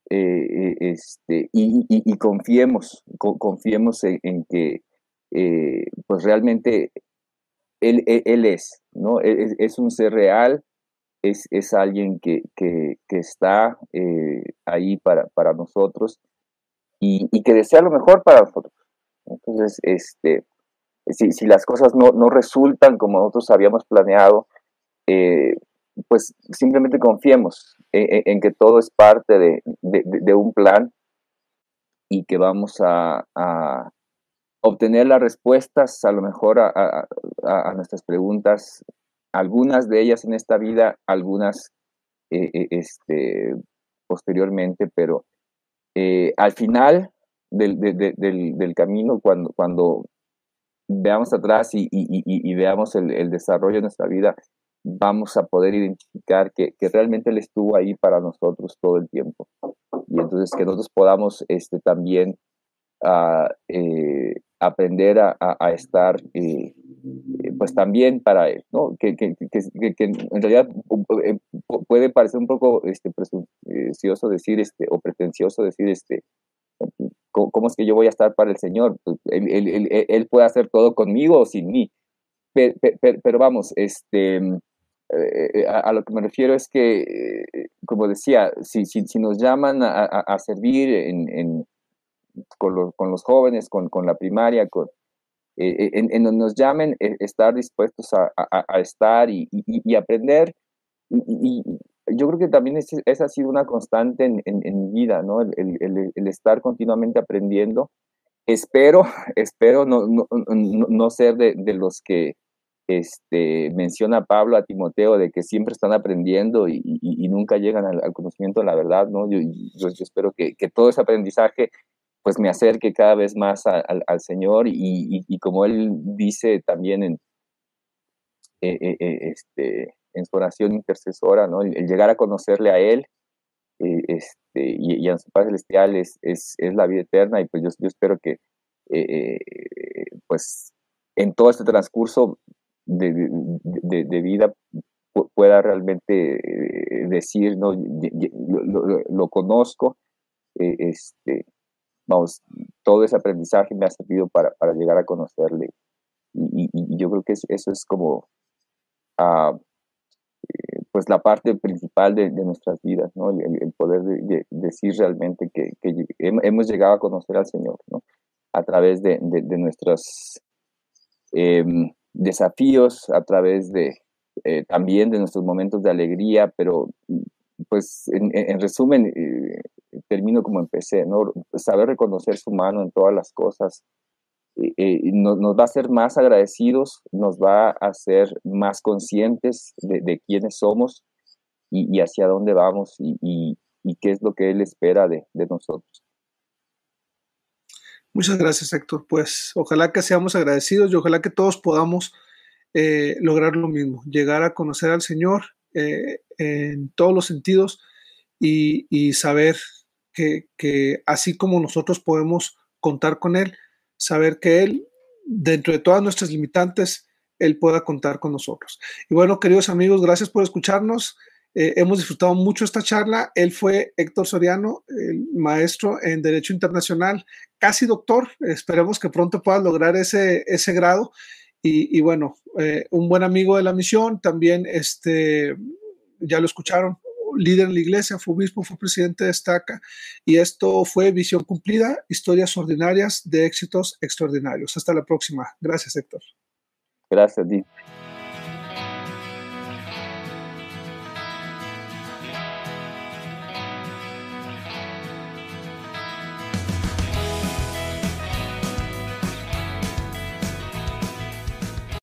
este, y, confiemos, confiemos en, que pues realmente él, él, es, ¿no? E, es, un ser real, es, es alguien que, que, está ahí para, para nosotros y, que desea lo mejor para nosotros. Entonces, este, si, si las cosas no, no, resultan como nosotros habíamos planeado, eh, pues simplemente confiemos en, que todo es parte de, de, un plan y que vamos a, a, obtener las respuestas a lo mejor a, a, nuestras preguntas, algunas de ellas en esta vida, algunas eh, eh, este, posteriormente, pero eh, al final del, del, camino, cuando, cuando veamos atrás y, veamos el, desarrollo de nuestra vida, vamos a poder identificar que, que, realmente Él estuvo ahí para nosotros todo el tiempo. Y entonces que nosotros podamos este, también uh, eh, aprender a, a, estar, eh, pues también para Él, ¿no? Que, que, que, en realidad eh, puede parecer un poco este, presuncioso decir, este, o pretencioso decir, este, ¿cómo, es que yo voy a estar para el Señor? Pues, él, él, él, puede hacer todo conmigo o sin mí. Pero, pero, vamos, este, a, lo que me refiero es que, como decía, si, si, si nos llaman a, a servir en, en, con, los, con los jóvenes, con, con la primaria, con, eh, eh, en, donde nos llamen, eh, estar dispuestos a, a, estar y, y, aprender. Y, yo creo que también esa ha sido una constante en, en, mi vida, ¿no? El, el, estar continuamente aprendiendo. Espero, espero no, no, no ser de, de, los que este, menciona Pablo a Timoteo de que siempre están aprendiendo y, nunca llegan al, conocimiento de la verdad, ¿no? Yo, yo, yo espero que, que, todo ese aprendizaje pues me acerque cada vez más al Señor y, como Él dice también en, eh, eh, eh, este, en su oración intercesora, ¿no? el, llegar a conocerle a Él este, y, a su Padre Celestial es, es, la vida eterna y pues yo, espero que pues en todo este transcurso de, vida pueda realmente decir, ¿no? lo, conozco, este, vamos, todo ese aprendizaje me ha servido para, para llegar a conocerle. Y, y, yo creo que eso es como, uh, pues, la parte principal de, de nuestras vidas, ¿no? El, poder de, decir realmente que, que, hemos llegado a conocer al Señor, ¿no? A través de, de nuestros eh, desafíos, a través de eh, también de nuestros momentos de alegría, pero pues en, en resumen, eh, termino como empecé, ¿no? Saber reconocer su mano en todas las cosas eh, eh, nos, va a hacer más agradecidos, nos va a hacer más conscientes de, de quiénes somos y, hacia dónde vamos y, qué es lo que Él espera de, nosotros. Muchas gracias, Héctor. Pues ojalá que seamos agradecidos y ojalá que todos podamos lograr lo mismo, llegar a conocer al Señor en todos los sentidos y, y saber que, así como nosotros podemos contar con Él, saber que Él, dentro de todas nuestras limitantes, Él pueda contar con nosotros. Y bueno, queridos amigos, gracias por escucharnos. Eh, hemos disfrutado mucho esta charla. Él fue Héctor Soriano, el maestro en Derecho Internacional, casi doctor. Esperemos que pronto pueda lograr ese, ese grado. Y, bueno, eh, un buen amigo de la misión, también este, ya lo escucharon, líder en la iglesia, fue obispo, fue presidente de Estaca y esto fue Visión Cumplida, historias ordinarias de éxitos extraordinarios. Hasta la próxima. Gracias, Héctor. Gracias a